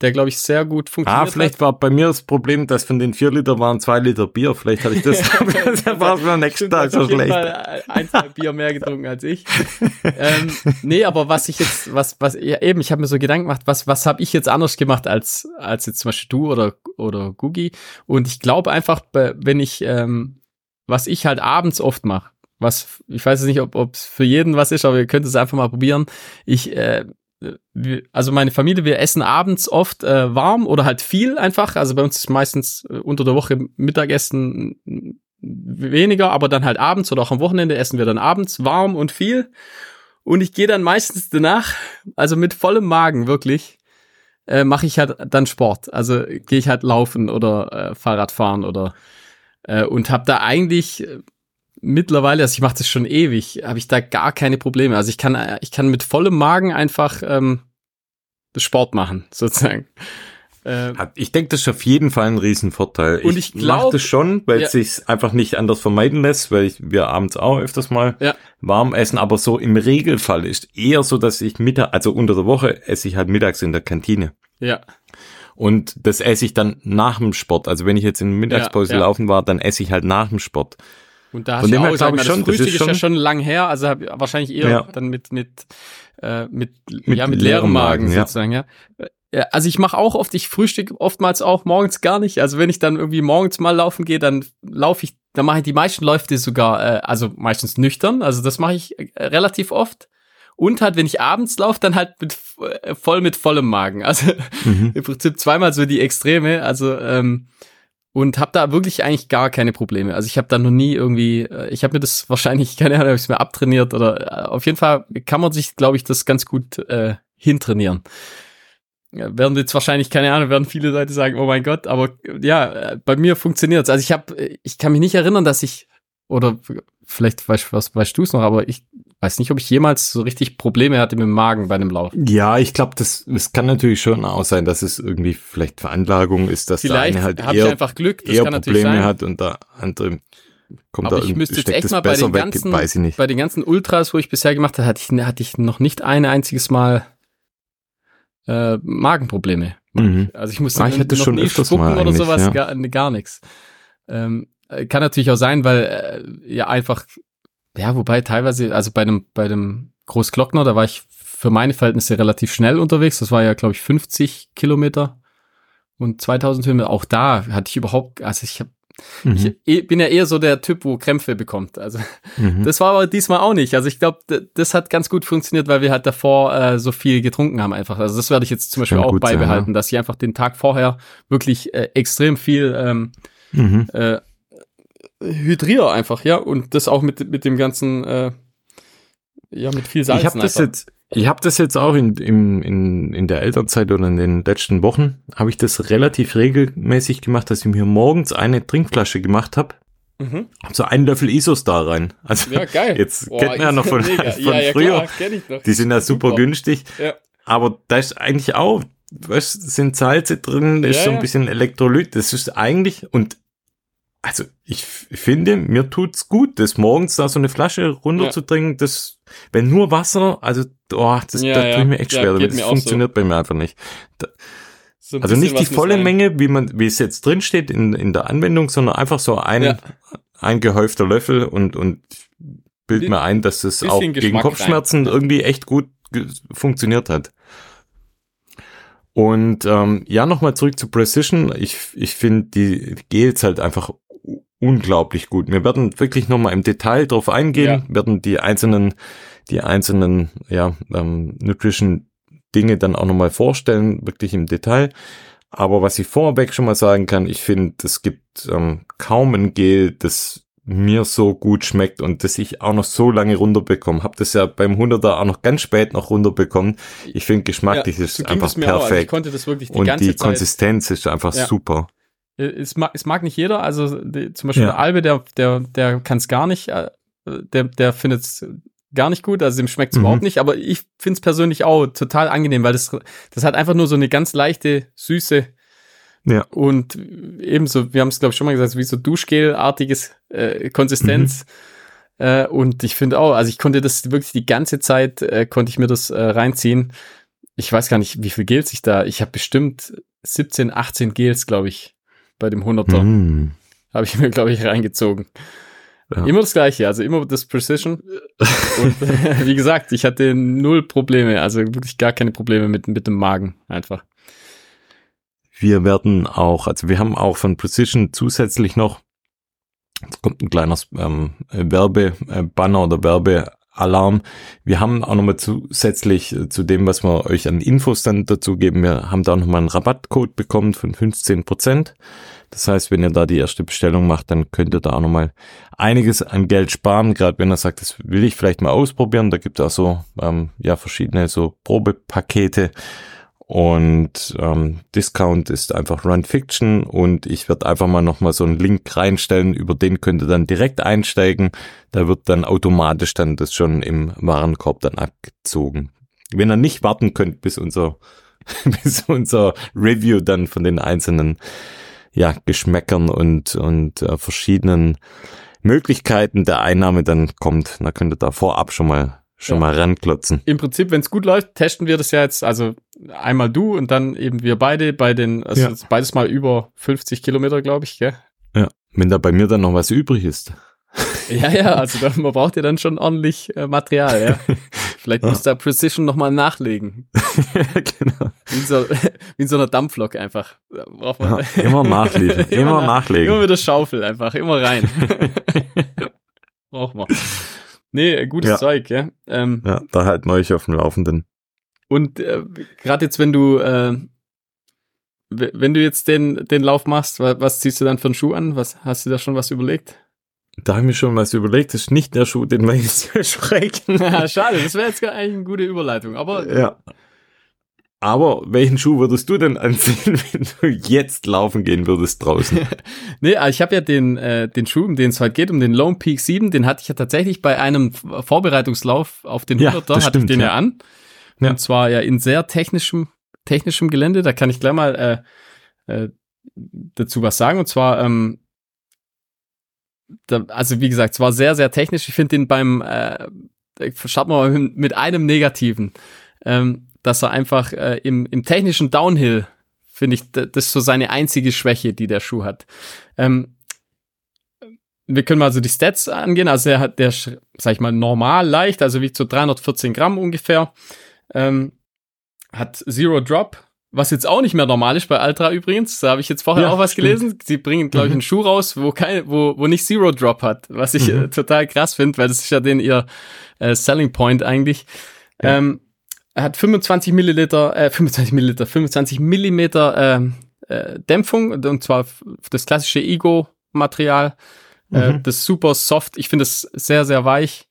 der, glaube ich, sehr gut funktioniert. Ah, vielleicht hat. war bei mir das Problem, dass von den vier Liter waren zwei Liter Bier. Vielleicht hatte ich das. das war es am nächsten Tag so schlecht. Fall ein, zwei Bier mehr getrunken als ich. ähm, nee, aber was ich jetzt, was, was, ja eben, ich habe mir so Gedanken gemacht, was, was habe ich jetzt anders gemacht als, als jetzt zum Beispiel du oder, oder Gugi? Und ich glaube einfach, wenn ich, ähm, was ich halt abends oft mache, was, ich weiß jetzt nicht, ob es für jeden was ist, aber ihr könnt es einfach mal probieren. Ich, äh, also meine Familie, wir essen abends oft äh, warm oder halt viel einfach. Also bei uns ist meistens äh, unter der Woche Mittagessen weniger, aber dann halt abends oder auch am Wochenende essen wir dann abends warm und viel. Und ich gehe dann meistens danach, also mit vollem Magen wirklich, äh, mache ich halt dann Sport. Also gehe ich halt laufen oder äh, Fahrrad fahren oder äh, und habe da eigentlich mittlerweile, also ich mache das schon ewig, habe ich da gar keine Probleme. Also ich kann, ich kann mit vollem Magen einfach ähm, Sport machen, sozusagen. Äh, ich denke, das ist auf jeden Fall ein Riesenvorteil. Und ich, ich mache das schon, weil ja. es sich einfach nicht anders vermeiden lässt, weil ich, wir abends auch öfters mal ja. warm essen, aber so im Regelfall ist eher so, dass ich Mittag, also unter der Woche esse ich halt mittags in der Kantine. Ja. Und das esse ich dann nach dem Sport. Also wenn ich jetzt in der Mittagspause ja, laufen war, dann esse ich halt nach dem Sport. Und da hast du auch, sag mal, das schon, Frühstück das ist, ist, ja schon lang her, also hab, wahrscheinlich eher ja. dann mit mit äh, mit, mit ja mit leerem Magen, Magen sozusagen, ja. ja. Also ich mache auch oft, ich frühstück oftmals auch morgens gar nicht. Also wenn ich dann irgendwie morgens mal laufen gehe, dann laufe ich, dann mache ich die meisten Läufe sogar, äh, also meistens nüchtern. Also das mache ich äh, relativ oft. Und halt, wenn ich abends laufe, dann halt mit äh, voll mit vollem Magen. Also mhm. im Prinzip zweimal so die Extreme. Also ähm, und habe da wirklich eigentlich gar keine Probleme. Also ich habe da noch nie irgendwie, äh, ich habe mir das wahrscheinlich, keine Ahnung, ob ich es mir abtrainiert oder äh, auf jeden Fall kann man sich, glaube ich, das ganz gut äh, hintrainieren. Ja, werden jetzt wahrscheinlich, keine Ahnung, werden viele Leute sagen, oh mein Gott, aber ja, bei mir funktioniert's. Also ich habe, ich kann mich nicht erinnern, dass ich, oder vielleicht weißt, was, weißt du es noch, aber ich weiß nicht, ob ich jemals so richtig Probleme hatte mit dem Magen bei einem Lauf. Ja, ich glaube, das, das kann natürlich schon auch sein, dass es irgendwie vielleicht Veranlagung ist, dass vielleicht der eine halt eher, einfach Glück, das eher Probleme hat und der andere kommt Aber da ich müsste jetzt echt mal bei den, weg, ganzen, bei den ganzen Ultras, wo ich bisher gemacht habe, hatte ich, hatte ich noch nicht ein einziges Mal äh, Magenprobleme. Mhm. Also ich musste ah, ich hatte noch schon nie spucken oder sowas, ja. gar, gar nichts. Ähm, kann natürlich auch sein, weil äh, ja einfach ja, wobei teilweise, also bei dem, bei dem Großglockner, da war ich für meine Verhältnisse relativ schnell unterwegs. Das war ja, glaube ich, 50 Kilometer und 2000 Kilometer. Auch da hatte ich überhaupt, also ich habe Mhm. Ich eh, bin ja eher so der Typ, wo Krämpfe bekommt. Also mhm. das war aber diesmal auch nicht. Also ich glaube, das hat ganz gut funktioniert, weil wir halt davor äh, so viel getrunken haben einfach. Also das werde ich jetzt zum Beispiel auch beibehalten, sein, ja. dass ich einfach den Tag vorher wirklich äh, extrem viel ähm, mhm. äh, hydriere einfach, ja, und das auch mit, mit dem ganzen, äh, ja, mit viel Salz. Ich habe das jetzt, ich habe das jetzt auch in, in, in, in der Elternzeit oder in den letzten Wochen, habe ich das relativ regelmäßig gemacht, dass ich mir morgens eine Trinkflasche gemacht habe. Mhm. So einen Löffel Isos da rein. Also ja, geil. jetzt Boah, kennt man ja noch von, von ja, ja, früher. Klar, Die sind ja super, super. günstig. Ja. Aber da ist eigentlich auch, weißt, sind Salze drin, ist ja, so ein bisschen Elektrolyt. Das ist eigentlich, und also ich finde, mir tut's gut, das morgens da so eine Flasche runterzutrinken, ja. das, wenn nur Wasser, also, oh, das, ja, da ja. tue ich mir echt schwer, das funktioniert so. bei mir einfach nicht. Da, so ein also nicht die volle Menge, wie man, wie es jetzt drin steht in, in der Anwendung, sondern einfach so ein, ein gehäufter Löffel und, und bild mir ein, dass es auch gegen Kopfschmerzen rein. irgendwie echt gut funktioniert hat. Und ähm, ja, nochmal zurück zu Precision. Ich, ich finde die Gels halt einfach unglaublich gut. Wir werden wirklich nochmal im Detail drauf eingehen, ja. werden die einzelnen, die einzelnen ja, ähm, Nutrition Dinge dann auch nochmal vorstellen, wirklich im Detail. Aber was ich vorweg schon mal sagen kann, ich finde, es gibt ähm, kaum ein Gel, das mir so gut schmeckt und das ich auch noch so lange runterbekommen. Hab das ja beim 100er auch noch ganz spät noch runterbekommen. Ich finde geschmacklich ja, ist einfach perfekt. Also ich konnte das wirklich die und ganze die Zeit. Konsistenz ist einfach ja. super. Äh, es mag, es mag nicht jeder, also die, zum Beispiel ja. der Albe, der, der, der kann es gar nicht, äh, der, der findet es gar nicht gut, also dem schmeckt es mhm. überhaupt nicht, aber ich finde es persönlich auch total angenehm, weil das, das hat einfach nur so eine ganz leichte, süße ja. Und ebenso, wir haben es, glaube ich, schon mal gesagt, wie so Duschgel-artiges äh, Konsistenz. Mhm. Äh, und ich finde auch, also ich konnte das wirklich die ganze Zeit, äh, konnte ich mir das äh, reinziehen. Ich weiß gar nicht, wie viel Gels ich da, ich habe bestimmt 17, 18 Gels, glaube ich, bei dem 100er. Mhm. Habe ich mir, glaube ich, reingezogen. Ja. Immer das gleiche, also immer das Precision. Und äh, wie gesagt, ich hatte null Probleme, also wirklich gar keine Probleme mit, mit dem Magen einfach. Wir werden auch, also wir haben auch von Precision zusätzlich noch, es kommt ein kleiner ähm, Werbebanner oder Werbealarm. Wir haben auch nochmal zusätzlich zu dem, was wir euch an Infos dann dazu geben, wir haben da nochmal einen Rabattcode bekommen von 15 Prozent. Das heißt, wenn ihr da die erste Bestellung macht, dann könnt ihr da auch nochmal einiges an Geld sparen, gerade wenn er sagt, das will ich vielleicht mal ausprobieren. Da gibt es auch so ähm, ja verschiedene so Probepakete. Und ähm, Discount ist einfach Run Fiction und ich werde einfach mal nochmal so einen Link reinstellen, über den könnt ihr dann direkt einsteigen. Da wird dann automatisch dann das schon im Warenkorb dann abgezogen. Wenn ihr nicht warten könnt, bis unser, bis unser Review dann von den einzelnen ja, Geschmäckern und, und äh, verschiedenen Möglichkeiten der Einnahme dann kommt. Da könnt ihr da vorab schon mal schon ja. mal ranklotzen. Im Prinzip, wenn es gut läuft, testen wir das ja jetzt, also einmal du und dann eben wir beide bei den, also ja. beides mal über 50 Kilometer, glaube ich, gell? Ja, wenn da bei mir dann noch was übrig ist. Ja, ja, also da, man braucht ja dann schon ordentlich äh, Material, ja. Vielleicht muss da Precision nochmal nachlegen. genau. Wie in, so, wie in so einer Dampflok einfach. Immer nachlegen, immer, immer nachlegen. Immer mit der Schaufel einfach, immer rein. Braucht man. Nee, gutes ja. Zeug, ja. Ähm, ja, da halten wir euch auf dem Laufenden. Und äh, gerade jetzt, wenn du äh, wenn du jetzt den, den Lauf machst, was, was ziehst du dann für einen Schuh an? Was, hast du da schon was überlegt? Da habe ich mir schon was überlegt. Das ist nicht der Schuh, den wir jetzt besprechen. Ja, schade, das wäre jetzt eigentlich eine gute Überleitung. Aber ja. Aber welchen Schuh würdest du denn anziehen, wenn du jetzt laufen gehen würdest draußen? nee, also ich habe ja den, äh, den Schuh, um den es heute geht, um den Lone Peak 7, den hatte ich ja tatsächlich bei einem Vorbereitungslauf auf den 100er, ja, hatte stimmt, ich den ja, ja an. Ja. Und zwar ja in sehr technischem, technischem Gelände. Da kann ich gleich mal äh, äh, dazu was sagen. Und zwar, ähm, da, also wie gesagt, es war sehr, sehr technisch. Ich finde den beim, äh, starten wir mal mit einem Negativen. Ähm, dass er einfach äh, im, im technischen Downhill, finde ich, das ist so seine einzige Schwäche, die der Schuh hat. Ähm, wir können mal so die Stats angehen. Also er hat, der, sag ich mal, normal leicht, also wiegt so 314 Gramm ungefähr. Ähm, hat Zero Drop, was jetzt auch nicht mehr normal ist bei Ultra übrigens. Da habe ich jetzt vorher ja, auch was stimmt. gelesen. Sie bringen, glaube ich, mhm. einen Schuh raus, wo kein, wo, wo nicht Zero Drop hat, was ich mhm. äh, total krass finde, weil das ist ja den ihr äh, Selling Point eigentlich. Ja. Ähm, hat 25 Milliliter, äh, 25 Milliliter, 25 Millimeter äh, äh, Dämpfung und zwar das klassische Ego-Material. Äh, mhm. Äh, das ist super soft. Ich finde es sehr, sehr weich.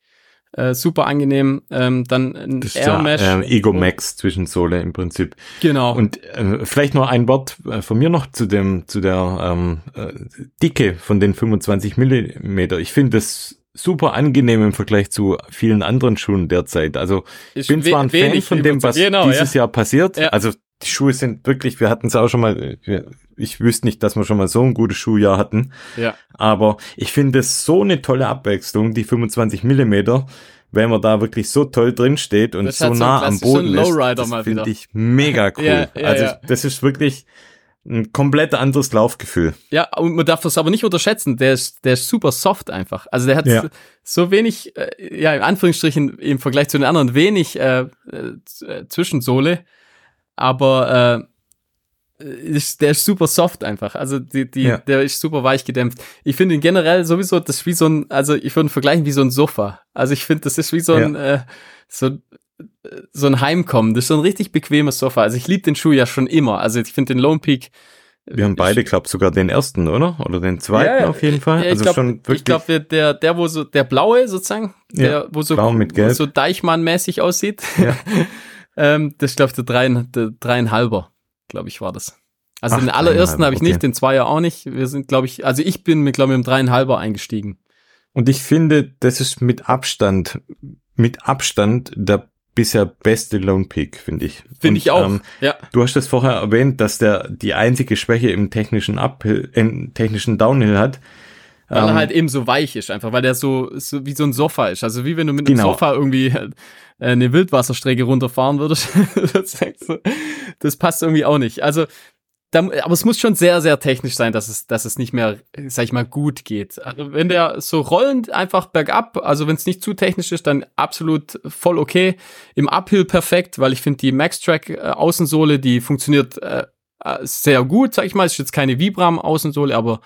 Äh, super angenehm. Ähm, dann ein Air Mesh. Ja, äh, Ego Max Zwischensohle im Prinzip. Genau. Und äh, vielleicht noch ein Wort äh, von mir noch zu dem zu der ähm, äh, Dicke von den 25 Millimeter. Ich finde das super angenehm im Vergleich zu vielen anderen Schuhen derzeit. Also ich bin zwar ein Fan von dem, was genau, dieses ja. Jahr passiert. Ja. Also die Schuhe sind wirklich, wir hatten es auch schon mal, ich wüsste nicht, dass wir schon mal so ein gutes Schuhjahr hatten. Ja. Aber ich finde es so eine tolle Abwechslung, die 25 Millimeter, wenn man da wirklich so toll drin steht und so nah so am Boden ist. Das finde ich mega cool. ja, also das ist wirklich ein komplett anderes Laufgefühl. Ja, und man darf das aber nicht unterschätzen. Der ist, der ist super soft einfach. Also der hat ja. so wenig, äh, ja, in Anführungsstrichen im Vergleich zu den anderen wenig äh, äh, Zwischensohle, aber äh, ist, der ist super soft einfach. Also die, die, ja. der ist super weich gedämpft. Ich finde ihn generell sowieso, das ist wie so ein, also ich würde ihn vergleichen wie so ein Sofa. Also ich finde, das ist wie so ein, ja. äh, so so ein Heimkommen. Das ist so ein richtig bequemes Sofa. Also ich liebe den Schuh ja schon immer. Also ich finde den Lone Peak. Wir haben beide, glaube sogar den ersten, oder? Oder den zweiten ja, auf jeden Fall. Ja, also glaub, schon wirklich. Ich glaube, der, der, der, wo so, der blaue sozusagen, der, ja, wo so, blau mit Gelb. so Deichmann-mäßig aussieht. Ja. ähm, das glaube ich der, dreien, der dreieinhalber, glaube ich, war das. Also Ach, den allerersten habe ich okay. nicht, den Zweier auch nicht. Wir sind, glaube ich, also ich bin mit, glaube ich, dem dreieinhalber eingestiegen. Und ich finde, das ist mit Abstand, mit Abstand der bisher beste Lone Peak, finde ich. Finde ich auch. Ähm, ja. Du hast es vorher erwähnt, dass der die einzige Schwäche im technischen Uphill, im technischen Downhill hat. Weil ähm, er halt eben so weich ist, einfach, weil der so, so wie so ein Sofa ist. Also wie wenn du mit einem genau. Sofa irgendwie äh, eine Wildwasserstrecke runterfahren würdest. das passt irgendwie auch nicht. Also da, aber es muss schon sehr, sehr technisch sein, dass es, dass es nicht mehr, sag ich mal, gut geht. Also wenn der so rollend einfach bergab, also wenn es nicht zu technisch ist, dann absolut voll okay. Im Uphill perfekt, weil ich finde die Max-Track äh, Außensohle, die funktioniert äh, äh sehr gut, sag ich mal. Ist jetzt keine Vibram Außensohle, aber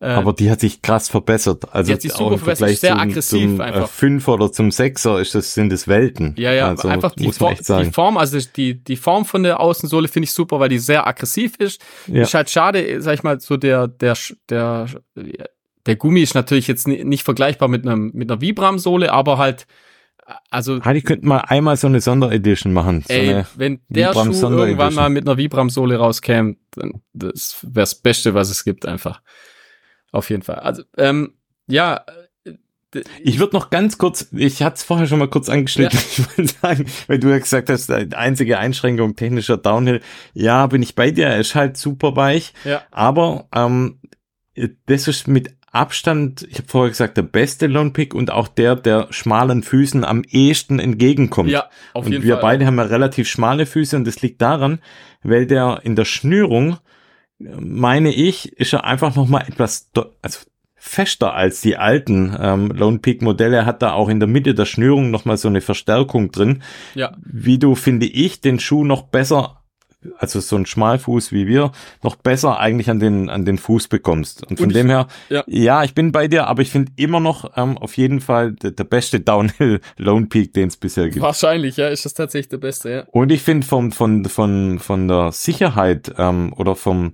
äh, aber die hat sich krass verbessert. Also die hat sich super auch im Vergleich sehr zum, aggressiv zum, äh, einfach. Fünfer oder zum Sechser ist das, sind es Welten. Ja, ja, also, einfach die, For die, Form, also die, die Form von der Außensohle finde ich super, weil die sehr aggressiv ist. Ja. Ist halt schade, sag ich mal, so der, der, der, der Gummi ist natürlich jetzt nicht vergleichbar mit einem, mit einer Vibram-Sohle, aber halt, also. Ah, die könnten mal einmal so eine Sonderedition machen. So ey, wenn der Vibram Schuh irgendwann mal mit einer Vibram-Sohle rauskäme, dann das wäre das Beste, was es gibt, einfach. Auf jeden Fall. Also, ähm, ja. Äh, ich würde noch ganz kurz, ich hatte es vorher schon mal kurz angeschnitten, ja. ich wollte sagen, weil du ja gesagt hast, die einzige Einschränkung technischer Downhill, ja, bin ich bei dir, er ist halt super weich, ja. aber ähm, das ist mit Abstand, ich habe vorher gesagt, der beste Lone Pick und auch der, der schmalen Füßen am ehesten entgegenkommt. Ja, auf und jeden wir Fall. beide haben ja relativ schmale Füße und das liegt daran, weil der in der Schnürung meine ich, ist er einfach noch mal etwas also fester als die alten ähm, Lone Peak Modelle. Er hat da auch in der Mitte der Schnürung noch mal so eine Verstärkung drin. Ja. Wie du finde ich den Schuh noch besser also so ein Schmalfuß wie wir, noch besser eigentlich an den, an den Fuß bekommst. Und von Und ich, dem her, ja. ja. ich bin bei dir, aber ich finde immer noch ähm, auf jeden Fall der, der beste Downhill Lone Peak, den es bisher gibt. Wahrscheinlich, ja, ist das tatsächlich der beste, ja. Und ich finde vom, von, von, von der Sicherheit ähm, oder vom,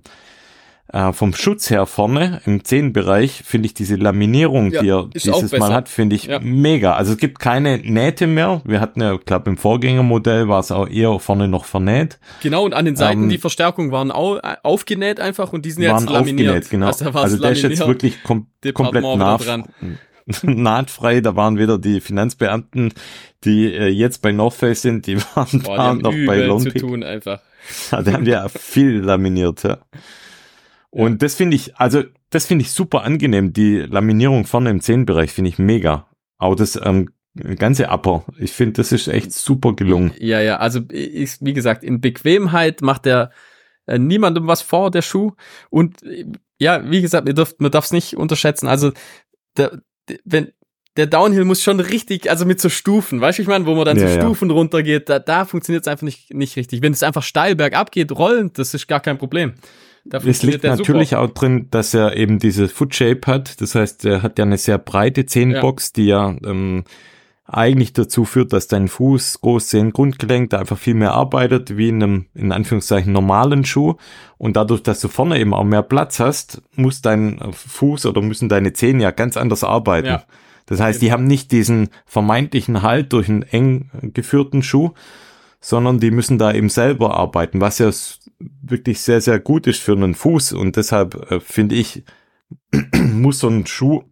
äh, vom Schutz her vorne im Zehenbereich finde ich diese Laminierung, ja, die er dieses Mal hat, finde ich ja. mega. Also es gibt keine Nähte mehr. Wir hatten ja, glaube im Vorgängermodell war es auch eher vorne noch vernäht. genau, und an den Seiten ähm, die Verstärkungen waren auch äh, aufgenäht einfach und die sind jetzt laminiert. Aufgenäht, genau. Also, also der ist jetzt wirklich kom komplett nah, nahtfrei. Da waren wieder die Finanzbeamten, die äh, jetzt bei North Face sind, die waren, Boah, waren noch bei Lone zu tun einfach. Ja, die haben ja viel laminiert, ja. Und das finde ich, also das finde ich super angenehm. Die Laminierung vorne im Zehenbereich finde ich mega. Auch das ähm, ganze Upper. Ich finde, das ist echt super gelungen. Ja, ja, also ich, wie gesagt, in Bequemheit macht der äh, niemandem was vor, der Schuh. Und ja, wie gesagt, ihr dürft, man darf es nicht unterschätzen. Also der, wenn, der Downhill muss schon richtig, also mit so Stufen, weißt du, ich meine, wo man dann ja, so Stufen ja. runtergeht, da, da funktioniert es einfach nicht, nicht richtig. Wenn es einfach steil bergab geht, rollend, das ist gar kein Problem. Es liegt natürlich super. auch drin, dass er eben diese Foot Shape hat. Das heißt, er hat ja eine sehr breite Zehenbox, ja. die ja ähm, eigentlich dazu führt, dass dein Fuß, Großzehen, Grundgelenk da einfach viel mehr arbeitet, wie in einem, in Anführungszeichen, normalen Schuh. Und dadurch, dass du vorne eben auch mehr Platz hast, muss dein Fuß oder müssen deine Zehen ja ganz anders arbeiten. Ja. Das heißt, die haben nicht diesen vermeintlichen Halt durch einen eng geführten Schuh, sondern die müssen da eben selber arbeiten, was ja wirklich sehr, sehr gut ist für einen Fuß. Und deshalb äh, finde ich, muss so ein Schuh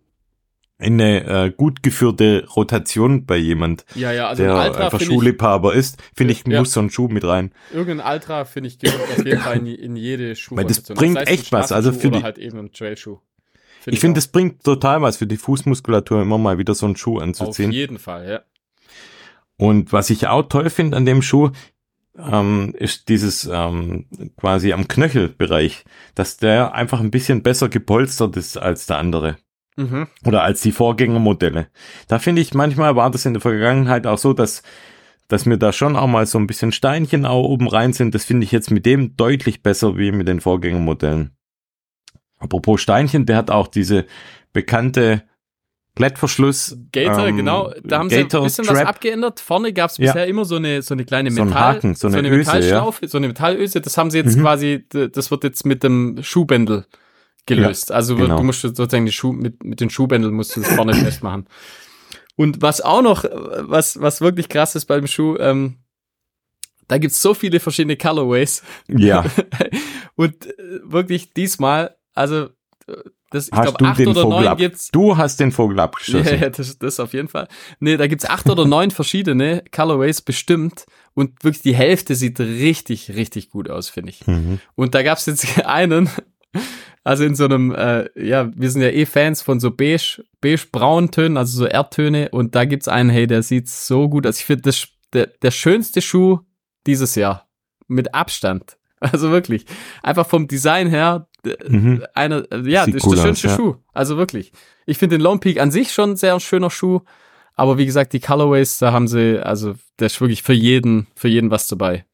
eine äh, gut geführte Rotation bei jemand, ja, ja, also der Ultra einfach Schuhliebhaber ist, finde ich, Ja. muss so ein Schuh mit rein. Irgendein Ultra, finde ich, gehört auf jeden Fall in, in jede Schuhe. Weil das bringt echt was, also für die- halt eben ein Trailschuh. Ich finde, das bringt total was für die Fußmuskulatur, immer mal wieder so einen Schuh auf anzuziehen. jeden Fall, ja. Und was ich auch toll finde an dem Schuh, ähm, ist dieses ähm, quasi am Knöchelbereich, dass der einfach ein bisschen besser gepolstert ist als der andere. Mhm. oder als die Vorgängermodelle. Da finde ich, manchmal war das in der Vergangenheit auch so, dass, dass mir da schon auch mal so ein bisschen Steinchen auch oben rein sind. Das finde ich jetzt mit dem deutlich besser wie mit den Vorgängermodellen. Apropos Steinchen, der hat auch diese bekannte Klettverschluss. Gator, ähm, genau. Da haben sie Gator ein bisschen was Strap. abgeändert. Vorne gab es Ja. bisher immer so eine, so eine kleine So ein Metall, Haken, so eine Öse, Metallschlaufe, so eine Metallöse. Das haben sie jetzt Mhm. quasi, das wird jetzt mit dem Schuhbändel gelöst. also wird, genau. du musst sozusagen die Schuh, mit, mit den Schuhbändeln musst du das vorne festmachen. Und was auch noch, was, was wirklich krass ist beim Schuh, ähm, da gibt's so viele verschiedene Colorways. Ja, Und äh, wirklich diesmal, also das, ich glaube, du acht oder Vogel neun ab? gibt's. du hast den Vogel Ja, abgeschossen. ja das, das auf jeden Fall. Nee, da gibt's acht oder neun verschiedene Colorways bestimmt. Und wirklich die Hälfte sieht richtig, richtig gut aus, finde ich. Mhm. Und da gab's jetzt einen, also in so einem, äh, ja, wir sind ja eh Fans von so beige, beige-braun Tönen, also so Erdtöne. Und da gibt's einen, hey, der sieht so gut aus. Ich finde, das der, der schönste Schuh dieses Jahr. Mit Abstand. Also wirklich. Einfach vom Design her, Mhm. einer, äh, ja, Sieht das ist cool der aus, schönste ja. Schuh. Also wirklich. Ich finde den Lone Peak an sich schon ein sehr schöner Schuh. Aber wie gesagt, die Colorways, da haben sie, also, der ist wirklich für jeden, für jeden was dabei.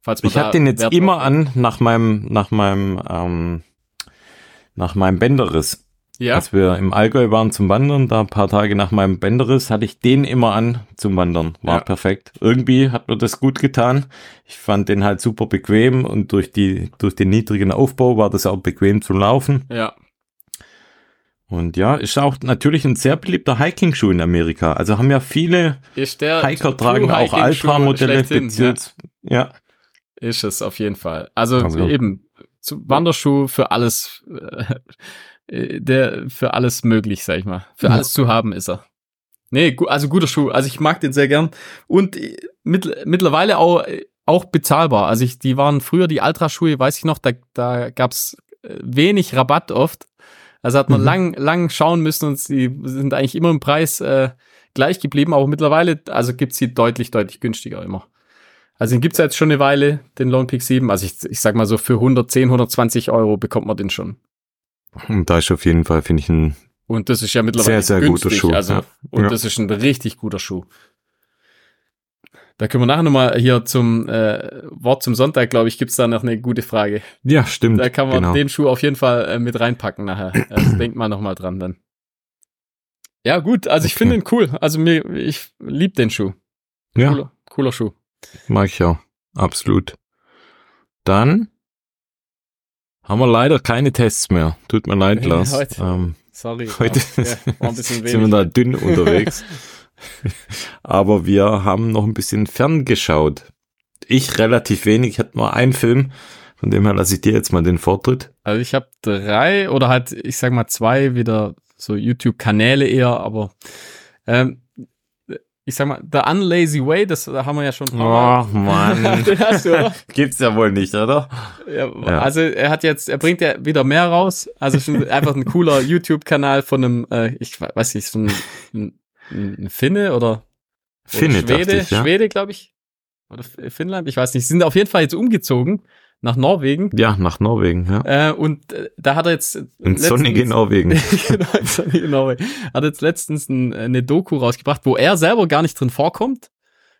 Falls man Ich habe den jetzt Wert immer an nach meinem, nach meinem, ähm, nach meinem Bänderriss. Ja. Als wir im Allgäu waren zum Wandern, da ein paar Tage nach meinem Bänderriss, hatte ich den immer an zum Wandern. War Ja. perfekt. Irgendwie hat mir das gut getan. Ich fand den halt super bequem und durch die, durch den niedrigen Aufbau war das auch bequem zu laufen. Ja. Und ja, ist auch natürlich ein sehr beliebter Hiking-Schuh in Amerika. Also haben ja viele Hiker tragen auch Ultra-Modelle ja. ja. Ist es auf jeden Fall. Also, Also. eben, Wanderschuh für alles, äh, der, für alles möglich, sag ich mal. Für Ja. alles zu haben ist er. Nee, also guter Schuh. Also ich mag den sehr gern. Und äh, mittl mittlerweile auch, äh, auch bezahlbar. Also ich, die waren früher die Ultraschuhe, weiß ich noch, da, da gab's äh, wenig Rabatt oft. Also hat man Mhm. lang, lang schauen müssen und sie sind eigentlich immer im Preis äh, gleich geblieben, aber mittlerweile, also gibt's sie deutlich, deutlich günstiger immer. Also den gibt's jetzt schon eine Weile, den Lone Peak 7. Also ich, ich sag mal so für 110, 120 Euro bekommt man den schon. Und da ist auf jeden Fall, finde ich, ein Und das ist ja mittlerweile Sehr, sehr guter günstig. Schuh, Also, ja. Und Ja. das ist ein richtig guter Schuh. Da können wir nachher nochmal hier zum äh, Wort zum Sonntag, glaube ich, gibt's da noch eine gute Frage. Ja, stimmt. Da kann man genau. den Schuh auf jeden Fall äh, mit reinpacken nachher. Also denkt mal nochmal dran dann. Ja, gut, also ich Okay. finde ihn cool. Also mir, ich lieb den Schuh. ja, Cooler, cooler Schuh. mag ich auch. Absolut. Dann haben wir leider keine Tests mehr. Tut mir leid, Lars. heute. Ähm, Sorry. Heute ja, sind wir da dünn unterwegs. Aber wir haben noch ein bisschen ferngeschaut. Ich relativ wenig. Ich hatte nur einen Film. Von dem her lasse ich dir jetzt mal den Vortritt. Also ich habe drei oder halt, ich sag mal zwei wieder so YouTube-Kanäle eher, aber ähm, ich sag mal, The Unlazy Way, das da haben wir ja schon Oh, Mann. Den hast du, oder? Gibt's ja wohl nicht, oder? Ja, Ja. Also er hat jetzt, er bringt ja wieder mehr raus. Also schon einfach ein cooler YouTube-Kanal von einem, äh, ich weiß nicht, so ein, ein, ein Finne oder, oder Finne, Schwede, dachte ich, ja. Schwede, glaube ich. Oder Finnland, ich weiß nicht. Sie sind auf jeden Fall jetzt umgezogen nach Norwegen. Ja, nach Norwegen, ja. Äh, und äh, da hat er jetzt In sonnige Norwegen. genau, in sonnige Norwegen. Hat jetzt letztens ein, eine Doku rausgebracht, wo er selber gar nicht drin vorkommt,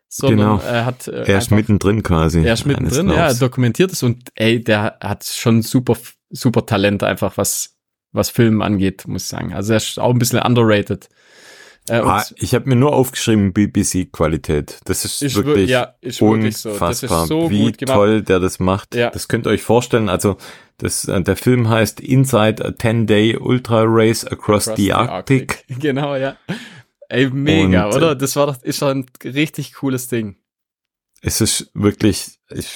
sondern Genau. er hat äh, Er ist mittendrin quasi. er ist mittendrin, ja, er dokumentiert es und ey, der hat schon super, super Talent einfach, was, was Filmen angeht, muss ich sagen. Also er ist auch ein bisschen underrated. Äh, Ah, ich habe mir nur aufgeschrieben BBC-Qualität. Das ist, ist wirklich wir- ja, ist wirklich so. Das ist unfassbar, so wie toll der das macht. Ja. Das könnt ihr euch vorstellen. Also das, äh, der Film heißt Inside a 10-Day Ultra Race Across, Across the, Arctic. Genau, ja. Ey, mega, Und, äh, oder? Das war doch, ist doch ein richtig cooles Ding. Es ist wirklich, ich,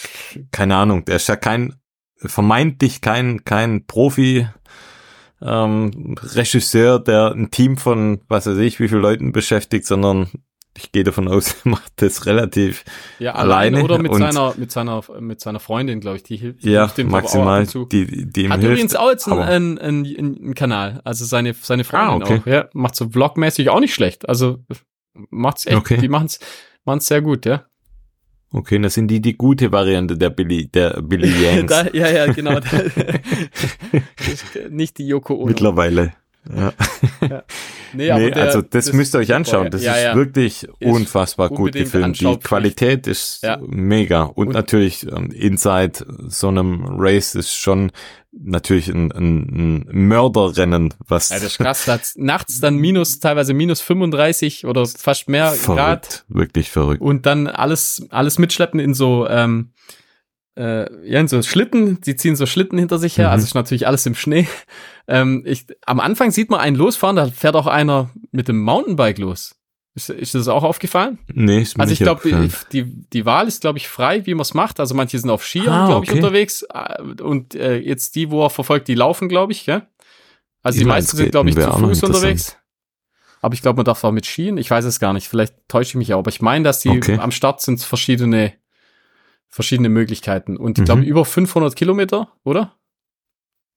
keine Ahnung, der ist ja kein, vermeintlich kein, kein Profi, ähm, Regisseur, der ein Team von, was weiß ich, wie viele Leuten beschäftigt, sondern ich gehe davon aus, er macht das relativ ja, alleine. Oder mit seiner, mit seiner, mit seiner Freundin, glaube ich, die hilft. Ja, hilft maximal, die, die ihm Hat hilft. übrigens auch jetzt einen, einen, einen, Kanal, also seine, seine Freundin ah, okay. auch, ja, macht so vlogmäßig auch nicht schlecht, also macht's echt, okay. die machen's, machen's sehr gut, ja. Okay, das sind die die gute Variante der Billy, der Billy Yanks. da, ja, ja, genau. nicht die Yoko Ono. Mittlerweile. Ja. ja. Nee, nee der, also das, das, müsst ihr euch anschauen. Das ja, ist ja. wirklich ist unfassbar gut gefilmt. Die Qualität ist mega. Und, und, natürlich ähm, Inside so einem Race ist schon natürlich ein, ein, ein Mörderrennen, was. Ja, das ist krass. Das nachts dann minus, teilweise minus 35 oder fast mehr verrückt, Grad. Wirklich verrückt. Und dann alles, alles mitschleppen in so, ähm, äh, ja, in so Schlitten, die ziehen so Schlitten hinter sich her, mhm. also ist natürlich alles im Schnee. Ähm, ich, am Anfang sieht man einen losfahren, da fährt auch einer mit dem Mountainbike los. Ist, ist das auch aufgefallen? Nee, ist mir Also ich glaube, die, die Wahl ist, glaube ich, frei, wie man es macht. Also manche sind auf Skiern, ah, glaube ich, unterwegs. Äh, und äh, jetzt die, wo er verfolgt, die laufen, glaube ich, gell? Also die, die meisten sind, glaube ich, zu Fuß unterwegs. Aber ich glaube, man darf auch mit Skien. Ich weiß es gar nicht. Vielleicht täusche ich mich auch. Aber ich meine, dass die okay. am Start sind verschiedene verschiedene Möglichkeiten. Und ich mhm. glaube, über 500 Kilometer, oder?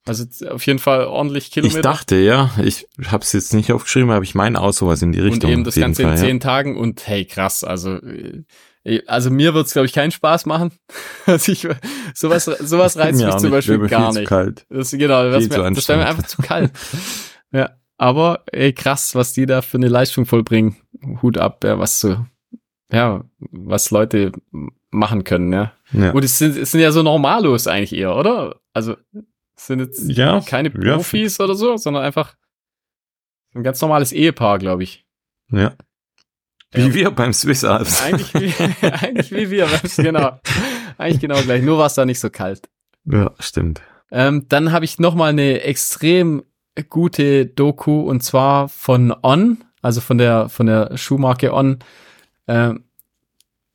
Also auf jeden Fall ordentlich Kilometer. Ich dachte, ja. Ich habe es jetzt nicht aufgeschrieben, aber ich meine auch sowas in die Richtung. Und eben das Ganze Fall, in zehn ja. Tagen und hey, krass. Also, äh, also mir wird's glaube ich, keinen Spaß machen. Also ich, sowas, sowas reizt mich zum Beispiel gar nicht. Kalt. Das, genau, das, mir, das wäre mir einfach zu kalt. ja, aber ey, krass, was die da für eine Leistung vollbringen. Hut ab, ja, was so, ja, was Leute machen können, ja. ja. Und es sind, es sind ja so Normalos eigentlich eher, oder? Also es sind jetzt ja, keine Profis ja. oder so, sondern einfach ein ganz normales Ehepaar, glaube ich. Ja. Wie ja. wir beim Swiss Alps. Eigentlich wie, eigentlich wie wir, genau. Eigentlich genau gleich, nur war es da nicht so kalt. Ja, stimmt. Ähm, dann habe ich noch mal eine extrem gute Doku und zwar von On, also von der von der Schuhmarke On. Ähm, äh,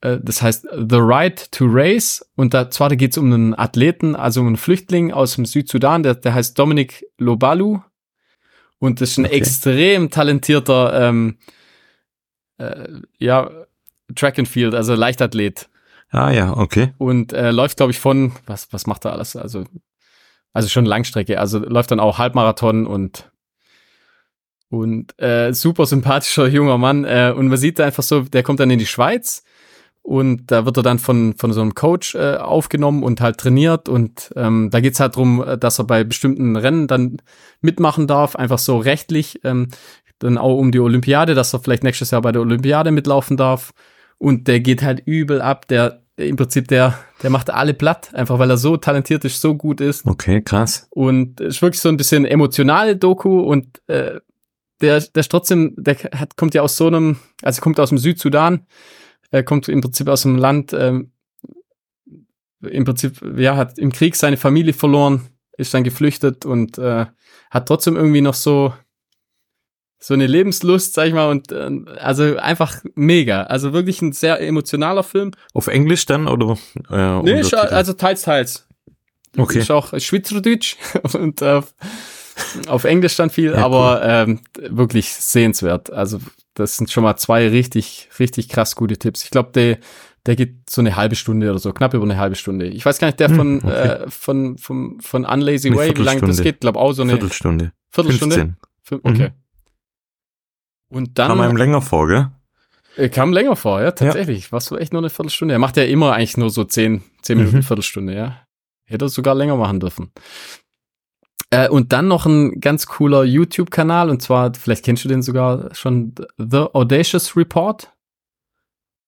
das heißt The Right to Race und da zwar geht es um einen Athleten, also um einen Flüchtling aus dem Südsudan, der, der heißt Dominic Lobalu und das ist ein okay. extrem talentierter ähm, äh, ja Track and Field, also Leichtathlet. Ah ja, okay. Und äh, läuft glaube ich von was was macht er alles? Also also schon Langstrecke, also läuft dann auch Halbmarathon und und äh, super sympathischer junger Mann äh, und man sieht da einfach so, der kommt dann in die Schweiz und da wird er dann von, von so einem Coach äh, aufgenommen und halt trainiert. Und ähm, da geht's halt drum, äh, dass er bei bestimmten Rennen dann mitmachen darf, einfach so rechtlich. Ähm, dann auch um die Olympiade, dass er vielleicht nächstes Jahr bei der Olympiade mitlaufen darf. Und der geht halt übel ab. Der im Prinzip, der, der macht alle platt, einfach weil er so talentiert ist, so gut ist. Okay, krass. Und es ist wirklich so ein bisschen emotionale Doku und äh, der, der ist trotzdem, der hat, kommt ja aus so einem, also kommt aus dem Südsudan er kommt im Prinzip aus einem Land, ähm, im Prinzip, ja, hat im Krieg seine Familie verloren, ist dann geflüchtet und äh, hat trotzdem irgendwie noch so so eine Lebenslust, sag ich mal, und äh, also einfach mega. Also wirklich ein sehr emotionaler Film. Auf Englisch dann oder? Äh, nee, also teils, teils. Okay. Ist auch Schweizerdeutsch und äh, auf Englisch dann viel, ja, aber cool. ähm, wirklich sehenswert. Also das sind schon mal zwei richtig, richtig krass gute Tipps. Ich glaube, der, der geht so eine halbe Stunde oder so, knapp über eine halbe Stunde. Ich weiß gar nicht, der von, hm, okay. äh, von, von, von Unlazy Way, wie lange das geht, glaube auch so eine Viertelstunde. Viertelstunde? 15. Okay. Mhm. Und dann. Kam einem länger vor, gell? Äh, kam länger vor, ja, tatsächlich. Ja. War so echt nur eine Viertelstunde. Er macht ja immer eigentlich nur so zehn, zehn Minuten, mhm. Viertelstunde, ja. Hätte er sogar länger machen dürfen. Äh, und dann noch ein ganz cooler YouTube-Kanal, und zwar, vielleicht kennst du den sogar schon, The Audacious Report.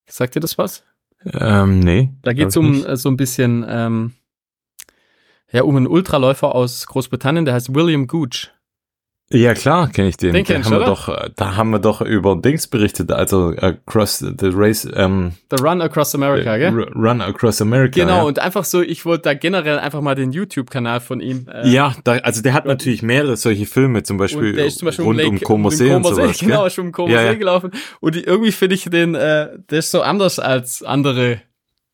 Sagt dir das was? Ähm, nee. Da geht es um nicht. Äh, so ein bisschen, ähm, ja, um einen Ultraläufer aus Großbritannien, der heißt William Gooch. Ja, klar, kenne ich den. Den kennst du, oder? Doch, da haben wir doch über Dings berichtet, also Across the Race. Ähm, the Run Across America, gell? Run Across America. Genau, ja. und einfach so, ich wollte da generell einfach mal den YouTube-Kanal von ihm. Äh, ja, da, also der hat natürlich mehrere solche Filme, zum Beispiel, der ist zum Beispiel rund um, Lake, um Comosee und sowas. Genau, schon um Comosee ja, ja. gelaufen. Und irgendwie finde ich den, äh, der ist so anders als andere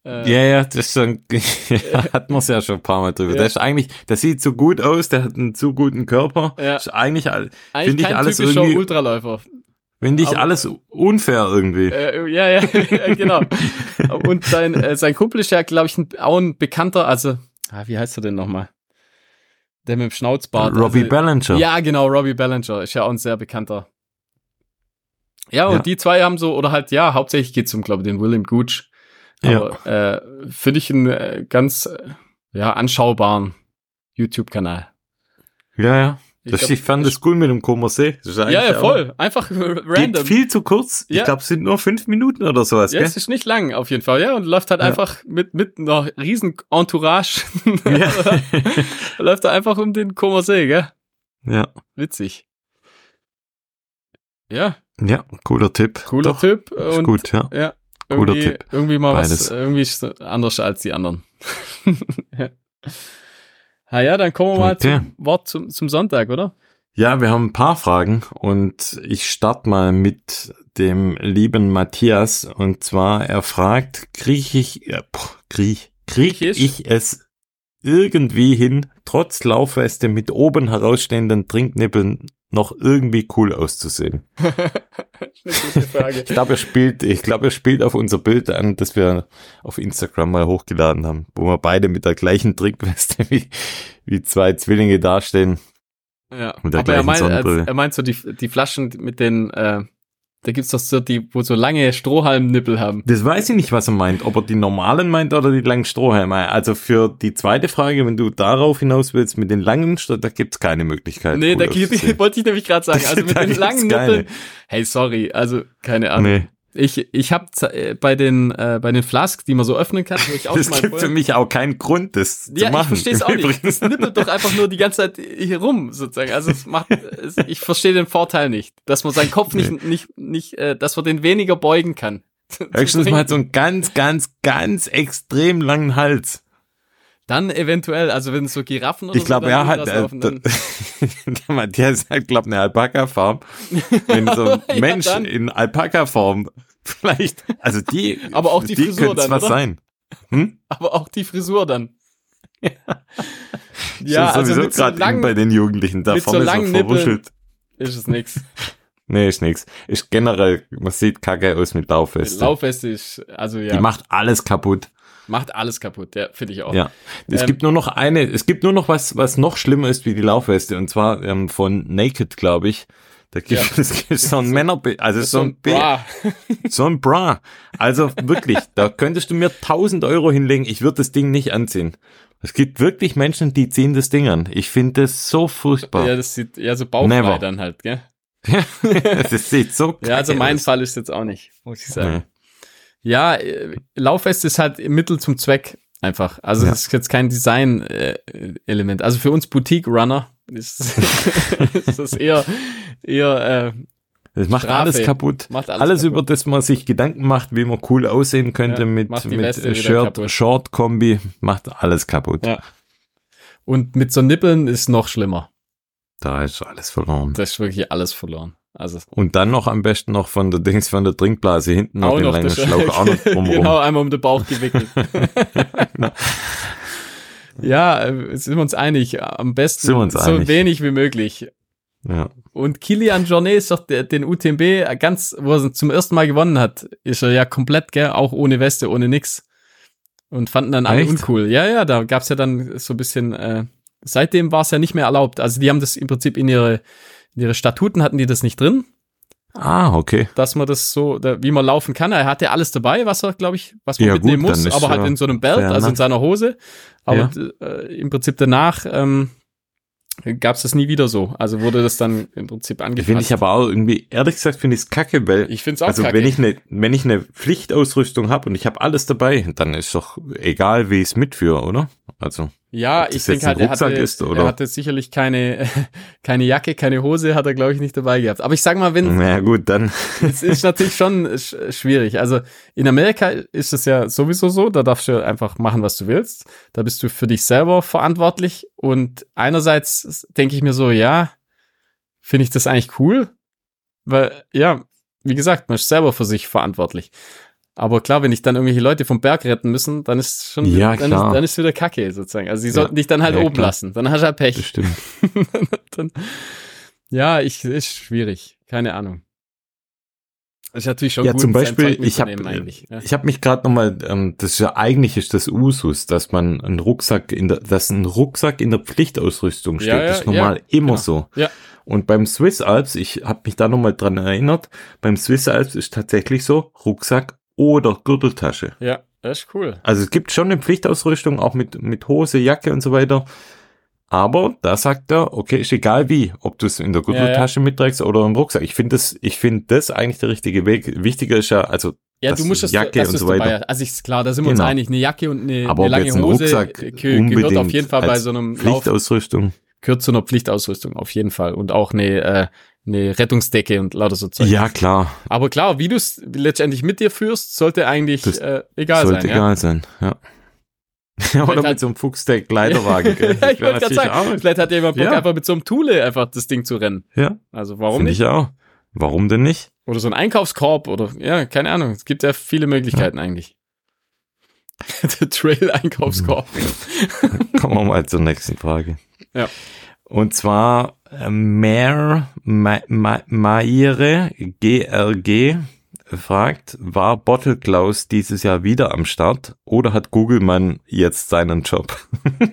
Äh, ja, ja, das ist schon, hat man es ja schon ein paar Mal drüber. Ja. Der ist eigentlich, der sieht so gut aus, der hat einen zu guten Körper. Ja. Ist eigentlich, eigentlich finde ich alles irgendwie. Ultraläufer. Finde ich Aber, alles unfair irgendwie. Äh, ja, ja, genau. Und sein, äh, sein Kumpel ist ja, glaube ich, ein, auch ein bekannter, also, ah, wie heißt er denn nochmal? Der mit dem Schnauzbart. Robbie also, Ballinger. Ja, genau, Robbie Ballinger ist ja auch ein sehr bekannter. Ja, und ja. die zwei haben so, oder halt, ja, hauptsächlich geht's um, glaube ich, den William Gooch. Aber, ja. äh, finde ich einen äh, ganz, äh, ja, anschaubaren YouTube-Kanal. Ja, ja. Ich, das, glaub, ich fand das cool mit dem Komersee. Ja, ja, voll. Einfach random. Geht viel zu kurz. Ja. Ich glaube, es sind nur fünf Minuten oder sowas. Ja, gell? es ist nicht lang auf jeden Fall. Ja, und läuft halt ja. einfach mit, mit einer riesen Entourage. Ja. läuft er einfach um den Komersee, gell? Ja. Witzig. Ja. Ja, cooler Tipp. Cooler Doch, Tipp. Und, gut, ja. Ja. Cooler Tipp. Irgendwie mal Beides. was, irgendwie anders als die anderen. ja. Ah ja, dann kommen wir mal okay. zum Wort zum, zum Sonntag, oder? Ja, wir haben ein paar Fragen und ich starte mal mit dem lieben Matthias und zwar er fragt, kriege ich, äh, krieg, krieg ich es irgendwie hin, trotz Laufweste mit oben herausstehenden Trinknippeln noch irgendwie cool auszusehen? ich glaube, er spielt, ich glaube, er spielt auf unser Bild an, das wir auf Instagram mal hochgeladen haben, wo wir beide mit der gleichen Trinkweste wie, wie zwei Zwillinge dastehen. Ja, aber er meint, er meint so die, die Flaschen mit den, äh, da gibt's doch so die, wo so lange Strohhalmnippel haben. Das weiß ich nicht, was er meint. Ob er die normalen meint oder die langen Strohhalme. Also für die zweite Frage, wenn du darauf hinaus willst, mit den langen, da gibt's keine Möglichkeit. Nee, da wollte ich nämlich gerade sagen. Also mit den langen Nippeln. Hey, sorry, also keine Ahnung. Nee. Ich, ich habe äh, bei den äh, bei den Flasks, die man so öffnen kann, wo ich auch das gibt für mich auch keinen Grund, das ja, zu machen. Ja, ich verstehe es auch nicht. Es nippelt doch einfach nur die ganze Zeit hier rum, sozusagen. Also es macht, es, ich verstehe den Vorteil nicht, dass man seinen Kopf nicht nee. nicht nicht, äh, dass man den weniger beugen kann. Höchstens mal so einen ganz ganz ganz extrem langen Hals. Dann eventuell, also wenn es so Giraffen oder ich glaub, so er hat, äh, der ist halt, glaube eine Alpaka-Farm. Wenn so ein ja, Mensch dann. in Alpaka-Form vielleicht, also die, aber auch die, die Frisur dann, was oder? sein. Hm? Aber auch die Frisur dann. ja, ja also sowieso gerade so bei den Jugendlichen, da vorne so, so verwuschelt. Ist es nix. Nee, ist nix. Ist generell, man sieht kacke aus mit Laufweste. Laufweste ist, also ja. Die macht alles kaputt. Macht alles kaputt, ja, finde ich auch. Ja. Es ähm, gibt nur noch eine, es gibt nur noch was, was noch schlimmer ist wie die Laufweste, und zwar ähm, von Naked, glaube ich. Da gibt ja. es so ein Männer, also so, ein Bra. so ein Bra. Also wirklich, da könntest du mir 1000 Euro hinlegen, ich würde das Ding nicht anziehen. Es gibt wirklich Menschen, die ziehen das Ding an. Ich finde das so furchtbar. Ja, das sieht ja so bauchfrei dann halt, gell? das sieht so Ja, also mein aus. Fall ist jetzt auch nicht, muss ich sagen. Nee. Ja, äh, Laufweste ist halt Mittel zum Zweck einfach. Also ja. das ist jetzt kein Design-Element. also für uns Boutique-Runner ist, ist das eher, eher äh, das macht Strafe. alles kaputt. Macht alles, alles kaputt. über das man sich Gedanken macht, wie man cool aussehen könnte ja, mit, mit Shirt, Short-Kombi, macht alles kaputt. Ja. Und mit so Nippeln ist noch schlimmer. Da ist alles verloren. Da ist wirklich alles verloren. Also und dann noch am besten noch von der Dings von der Trinkblase hinten noch den langen Schlauch auch noch drumherum. genau, einmal um den Bauch gewickelt. Ja, äh, sind wir uns einig. Am besten so einig. wenig wie möglich. Ja. Und Kilian Jornet ist doch der, den UTMB ganz, wo er zum ersten Mal gewonnen hat, ist er ja komplett, gell, auch ohne Weste, ohne nix. Und fanden dann alle Echt? uncool. Ja, ja, da gab's ja dann so ein bisschen, äh, seitdem war es ja nicht mehr erlaubt. Also die haben das im Prinzip in ihre in ihre Statuten hatten die das nicht drin. Ah, okay. Dass man das so, wie man laufen kann. Er hatte alles dabei, was er, glaube ich, was man ja, mitnehmen gut, muss, aber halt in so einem Belt, also in seiner Hose. Aber ja. äh, im Prinzip danach ähm, gab es das nie wieder so. Also wurde das dann im Prinzip angefasst. Finde ich aber auch irgendwie, ehrlich gesagt, finde ich es kacke, weil ich finde es auch also kacke. wenn ich eine wenn ich eine Pflichtausrüstung habe und ich habe alles dabei, dann ist doch egal, wie ich es mitführe, oder? Also ja, ich denke halt, er hatte, ist, er hatte sicherlich keine, keine Jacke, keine Hose, hat er, glaube ich, nicht dabei gehabt. Aber ich sag mal, wenn. Na gut, dann. Es ist natürlich schon schwierig. Also in Amerika ist es ja sowieso so, da darfst du einfach machen, was du willst. Da bist du für dich selber verantwortlich. Und einerseits denke ich mir so, ja, finde ich das eigentlich cool. Weil, ja, wie gesagt, man ist selber für sich verantwortlich. Aber klar, wenn ich dann irgendwelche Leute vom Berg retten müssen, dann ist schon ja, dann, klar. Ist, dann ist wieder Kacke sozusagen. Also sie sollten dich dann halt Ja, oben klar. lassen. Dann hast du halt Pech. Das stimmt. dann, ja, ich ist schwierig. Keine Ahnung. Das ist natürlich schon Ja, gut, zum Beispiel, ich hab- mitzunehmen eigentlich. Ja. Ich habe mich gerade nochmal, ähm, das ist ja eigentlich ist das Usus, dass man einen Rucksack in der, dass ein Rucksack in der Pflichtausrüstung steht. Ja, ja, das ist normal ja, immer genau. so. Ja. Und beim Swiss Alps, ich habe mich da nochmal dran erinnert, beim Swiss Alps ist tatsächlich so Rucksack oder Gürteltasche. ja, das ist cool. Also es gibt schon eine Pflichtausrüstung, auch mit, mit Hose, Jacke und so weiter. Aber da sagt er, okay, ist egal wie, ob du es in der Gürteltasche mitträgst oder im Rucksack. Ich finde das, ich finde das eigentlich der richtige Weg. Wichtiger ist ja, also Ja, das du musst es Jacke dass und so weiter. dabei. Also ist klar, da sind wir uns Genau. einig. Eine Jacke und eine, Aber eine lange jetzt ein Hose Rucksack gehört auf jeden Fall bei so einem Lauf Pflichtausrüstung. gehört zu einer Pflichtausrüstung auf jeden Fall und auch eine äh, eine Rettungsdecke und lauter so Zeug. Ja, klar. Aber klar, wie du es letztendlich mit dir führst, sollte eigentlich Das äh, egal Sollte sein. Ja? egal sein, ja. Oder mit so einem Fuchsdeck Leiterwagen. gell? ja, ich wollte gerade sagen, auch- vielleicht hat jemand Bock, Ja. einfach mit so einem Thule einfach das Ding zu rennen. Ja, Also warum finde nicht? ich auch. Warum denn nicht? Oder so ein Einkaufskorb oder ja, keine Ahnung. Es gibt ja viele Möglichkeiten eigentlich. Der Trail-Einkaufskorb. Kommen wir mal zur nächsten Frage. Ja. Und zwar äh, Mer Ma Ma Maire GRG fragt, war Bottle Klaus dieses Jahr wieder am Start oder hat Googleman jetzt seinen Job?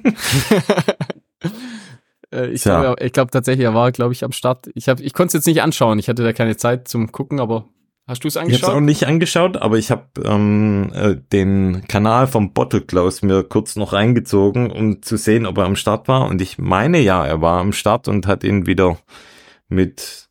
Äh, ich glaube glaub tatsächlich, er war, glaube ich, am Start. Ich, hab- ich konnte es jetzt nicht anschauen. Ich hatte da keine Zeit zum Gucken, aber hast du es Ich habe es auch angeschaut? nicht angeschaut, aber ich habe ähm, äh, den Kanal vom Bottle Klaus mir kurz noch reingezogen, um zu sehen, ob er am Start war. Und ich meine ja, er war am Start und hat ihn wieder mit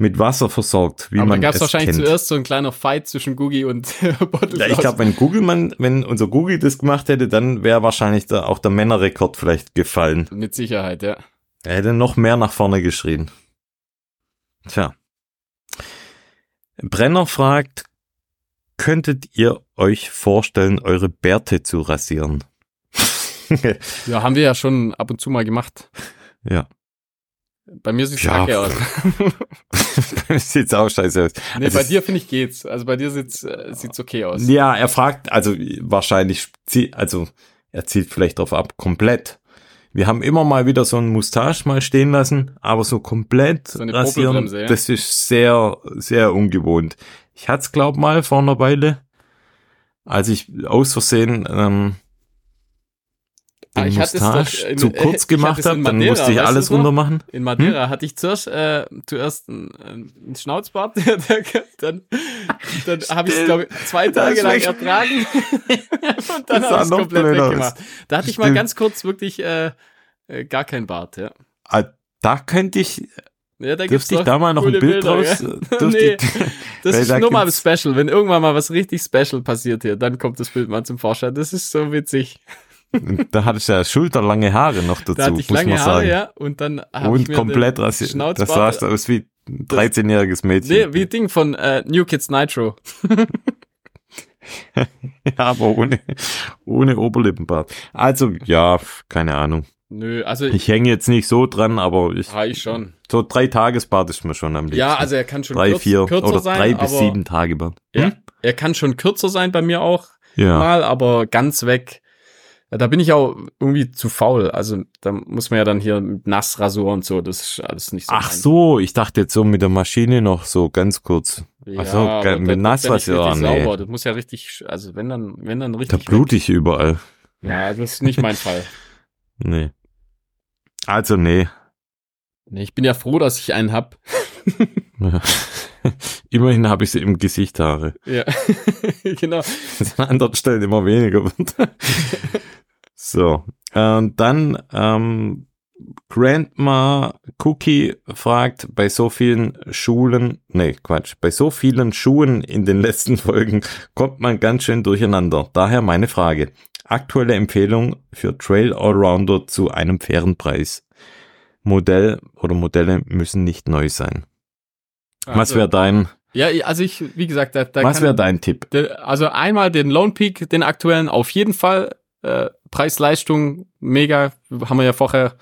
mit Wasser versorgt, wie aber da man gab es es wahrscheinlich kennt. zuerst so ein kleiner Fight zwischen Googie und Bottle Ja, ich glaube, wenn Google man, wenn unser Google das gemacht hätte, dann wäre wahrscheinlich da auch der Männerrekord vielleicht gefallen. Mit Sicherheit, ja. Er hätte noch mehr nach vorne geschrien. Tja. Brenner fragt, könntet ihr euch vorstellen, eure Bärte zu rasieren? Ja, haben wir ja schon ab und zu mal gemacht. ja. Bei mir sieht's Ja. kacke aus. Sieht's auch scheiße aus. nee, Also bei dir finde ich geht's. Also bei dir sieht's, äh, sieht's okay aus. Ja, er fragt, also wahrscheinlich, also er zielt vielleicht drauf ab, komplett. Wir haben immer mal wieder so einen Mustache mal stehen lassen, aber so komplett So rasieren, ja. das ist sehr, sehr ungewohnt. Ich hatte es, glaub mal, vor einer Weile, als ich aus Versehen ähm, Ah, ich hatte es Mustache doch in- zu äh, kurz gemacht habe, dann musste ich alles runter machen. In Madeira Hm? hatte ich zuerst, äh, zuerst einen, einen Schnauzbart, dann, dann habe ich es, glaube ich, zwei Tage ist lang ertragen und dann habe ich es komplett weggemacht. Da hatte ich mal ganz kurz wirklich äh, äh, gar kein Bart, ja. Ah, Da könnte ich, Ja, da gibt's dürfte ich da mal noch ein Bild Bilder, raus? ja. dürfte Nee, ich- Das ist da nur mal Special. Wenn irgendwann mal was richtig Special passiert hier, dann kommt das Bild mal zum Vorschein. Das ist so witzig. Da hatte ich ja schulterlange Haare noch dazu, Da hatte ich muss lange man Haare, sagen. ja, und dann Und komplett rasiert. Das sah aus wie ein 13-jähriges Mädchen. Nee, wie Ding von äh, New Kids Nitro. ja, aber ohne, ohne Oberlippenbart. Also, ja, keine Ahnung. Nö, also Ich hänge jetzt nicht so dran, aber ich, Ah, ich schon. so drei Tagesbart ist mir schon am liebsten. Ja, also er kann schon drei, kürz, vier kürzer oder sein, drei bis sieben Tage Bart. Ja, er kann schon kürzer sein bei mir auch Ja. mal, aber ganz weg. Da bin ich auch irgendwie zu faul. Also da muss man ja dann hier mit Nassrasur und so. Das ist alles nicht so. Ach mein- so, ich dachte jetzt so mit der Maschine noch so ganz kurz. Ja, Ach so, das mit ja nicht Nassrasur, richtig nee. sauber. Das muss ja richtig, also wenn dann, wenn dann Da richtig. blute ich überall. Ja, das ist nicht mein Fall. Nee. Also, nee. Nee, ich bin ja froh, dass ich einen hab. Ja. Immerhin habe ich sie im Gesicht Haare. Ja, genau. Das an anderen Stellen immer weniger. So. Und dann ähm, Grandma Cookie fragt, bei so vielen Schulen, nee, Quatsch, bei so vielen Schuhen in den letzten Folgen kommt man ganz schön durcheinander. Daher meine Frage. Aktuelle Empfehlung für Trail Allrounder zu einem fairen Preis. Modell oder Modelle müssen nicht neu sein. Was Also, wäre dein, Ja, also ich, wie gesagt, da, da was wäre dein Tipp? Also einmal den Lone Peak, den aktuellen, auf jeden Fall. Äh, Preis-Leistung, mega, haben wir ja vorher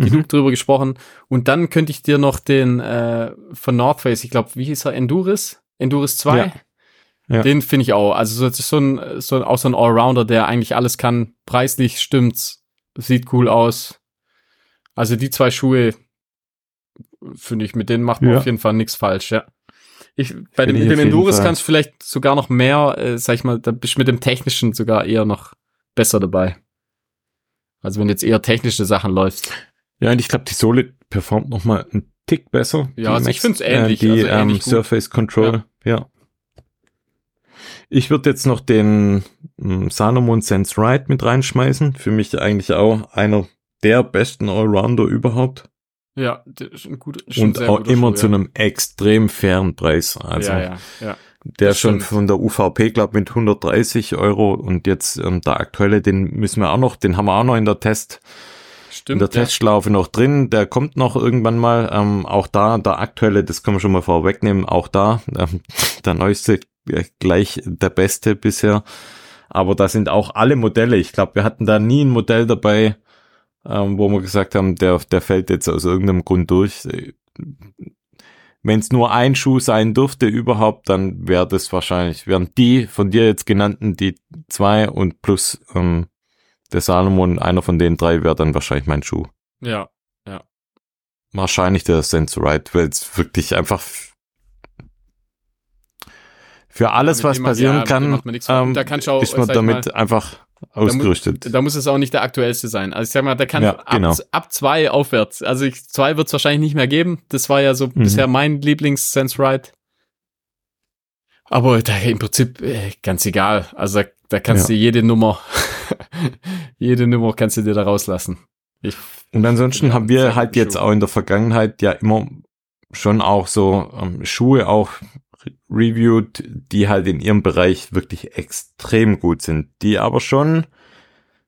Mhm. genug drüber gesprochen. Und dann könnte ich dir noch den äh, von North Face, ich glaube, wie hieß er, Enduris? Enduris 2. Ja. Ja. Den finde ich auch. Also so, so ein, so, auch so ein Allrounder, der eigentlich alles kann. Preislich stimmt's. Sieht cool aus. Also die zwei Schuhe, finde ich, mit denen macht man ja. auf jeden Fall nichts falsch, ja. Ich, bei dem, mit dem Endurus kannst du vielleicht sogar noch mehr, äh, sag ich mal, da bist du mit dem Technischen sogar eher noch besser dabei. Also wenn jetzt eher technische Sachen läufst. Ja, und ich glaube, die Sohle performt noch mal einen Tick besser. Ja, also ich finde es ähnlich. Äh, die also ähnlich ähm, Surface Control, ja. ja. Ich würde jetzt noch den ähm, Salomon Sense Ride mit reinschmeißen. Für mich eigentlich auch einer der besten Allrounder überhaupt. Ja, ist ein gut, ist Und auch immer Schuh, zu ja. einem extrem fairen Preis. Also ja, ja, ja. Der schon von der UVP, glaube mit 130 Euro und jetzt ähm, der aktuelle, den müssen wir auch noch, den haben wir auch noch in der Test, Stimmt, in der ja. Testschlaufe noch drin. Der kommt noch irgendwann mal. Ähm, auch da, der aktuelle, das können wir schon mal vorwegnehmen, auch da, ähm, der neueste gleich der beste bisher. Aber da sind auch alle Modelle. Ich glaube, wir hatten da nie ein Modell dabei, ähm, wo wir gesagt haben, der, der fällt jetzt aus irgendeinem Grund durch. Wenn es nur ein Schuh sein dürfte überhaupt, dann wäre das wahrscheinlich, wären die von dir jetzt genannten, die zwei und plus ähm, der Salomon, einer von den drei wäre dann wahrscheinlich mein Schuh. Ja, ja. Wahrscheinlich der Sensorite, weil es wirklich einfach für alles, was passieren ja, kann, ähm, da kann auch, ist man damit mal, einfach ausgerüstet. Da, mu da, muss es auch nicht der aktuellste sein. Also ich sag mal, der kann ja, ab, genau. ab zwei aufwärts. Also ich, zwei wird es wahrscheinlich nicht mehr geben. Das war ja so mhm. bisher mein Lieblings-Sense-Ride. Aber da im Prinzip äh, ganz egal. Also da, da kannst ja. du jede Nummer, jede Nummer kannst du dir da rauslassen. Ich, Und ansonsten haben wir halt jetzt auch in der Vergangenheit ja immer schon auch so ähm, Schuhe auch reviewed, die halt in ihrem Bereich wirklich extrem gut sind, die aber schon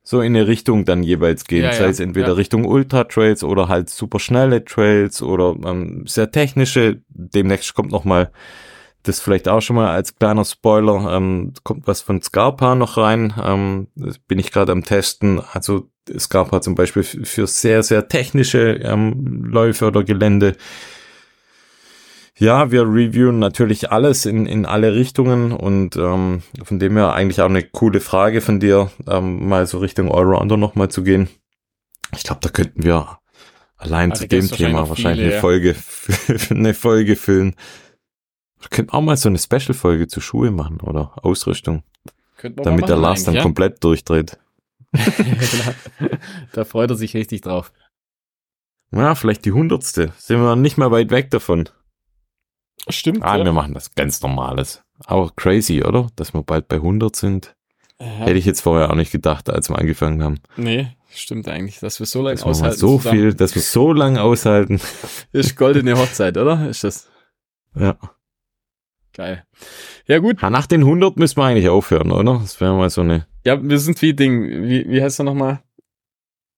so in eine Richtung dann jeweils gehen, ja, sei ja, es entweder ja. Richtung Ultra Trails oder halt super schnelle Trails oder ähm, sehr technische. Demnächst kommt noch mal das vielleicht auch schon mal als kleiner Spoiler, ähm, kommt was von Scarpa noch rein, ähm, das bin ich gerade am testen. Also Scarpa zum Beispiel für sehr sehr technische ähm, Läufe oder Gelände ja, wir reviewen natürlich alles in, in alle Richtungen und ähm, von dem her eigentlich auch eine coole Frage von dir, ähm, mal so Richtung Allrounder nochmal zu gehen. Ich glaube, da könnten wir allein also zu dem Thema wahrscheinlich viele, eine Folge eine Folge füllen. Wir könnten auch mal so eine Special-Folge zu Schuhe machen oder Ausrüstung. Damit der Lars dann ja? komplett durchdreht. da freut er sich richtig drauf. Ja, vielleicht die hundertste. Sind wir nicht mehr weit weg davon. Stimmt. Ah, ja. wir machen das ganz Normales. Auch crazy, oder? Dass wir bald bei 100 sind. Ja. Hätte ich jetzt vorher auch nicht gedacht, als wir angefangen haben. Nee, stimmt eigentlich, dass wir so lange aushalten. so zusammen. viel, dass wir so lange aushalten. Ist goldene Hochzeit, oder? Ist das? Ja. Geil. Ja, gut. Nach den 100 müssen wir eigentlich aufhören, oder? Das wäre mal so eine. Ja, wir sind wie Ding. Wie, wie heißt er nochmal?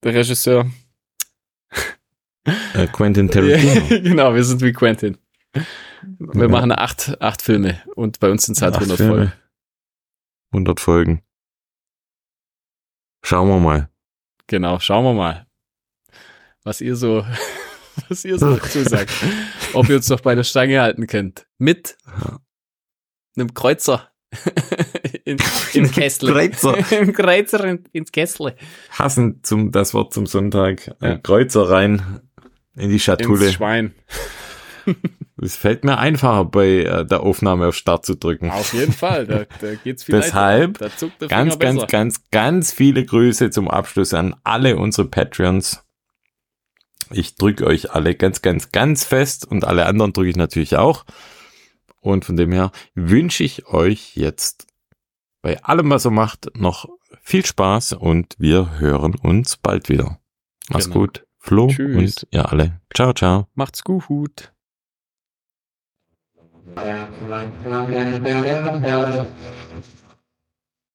Der Regisseur. Äh, Quentin Tarantino. genau, wir sind wie Quentin. Wir ja. machen acht, acht Filme und bei uns sind es halt 100 Filme. Folgen. 100 Folgen. Schauen wir mal. Genau, schauen wir mal, was ihr so, was ihr so dazu sagt. Ob ihr uns noch bei der Stange halten könnt. Mit einem Kreuzer. in, Im Kessel. Kreuzer. Im Kreuzer in, ins Kessel. Hassen zum, das Wort zum Sonntag. Ja. Kreuzer rein in die Schatulle. Ins Schwein. Es fällt mir einfacher, bei äh, der Aufnahme auf Start zu drücken. Auf jeden Fall, da, da geht's viel Deshalb da ganz, ganz, ganz, ganz viele Grüße zum Abschluss an alle unsere Patreons. Ich drücke euch alle ganz, ganz, ganz fest und alle anderen drücke ich natürlich auch. Und von dem her wünsche ich euch jetzt bei allem, was ihr macht, noch viel Spaß und wir hören uns bald wieder. Mach's genau. gut. Flo Tschüss. und ihr alle. Ciao, ciao. Macht's gut. Yeah,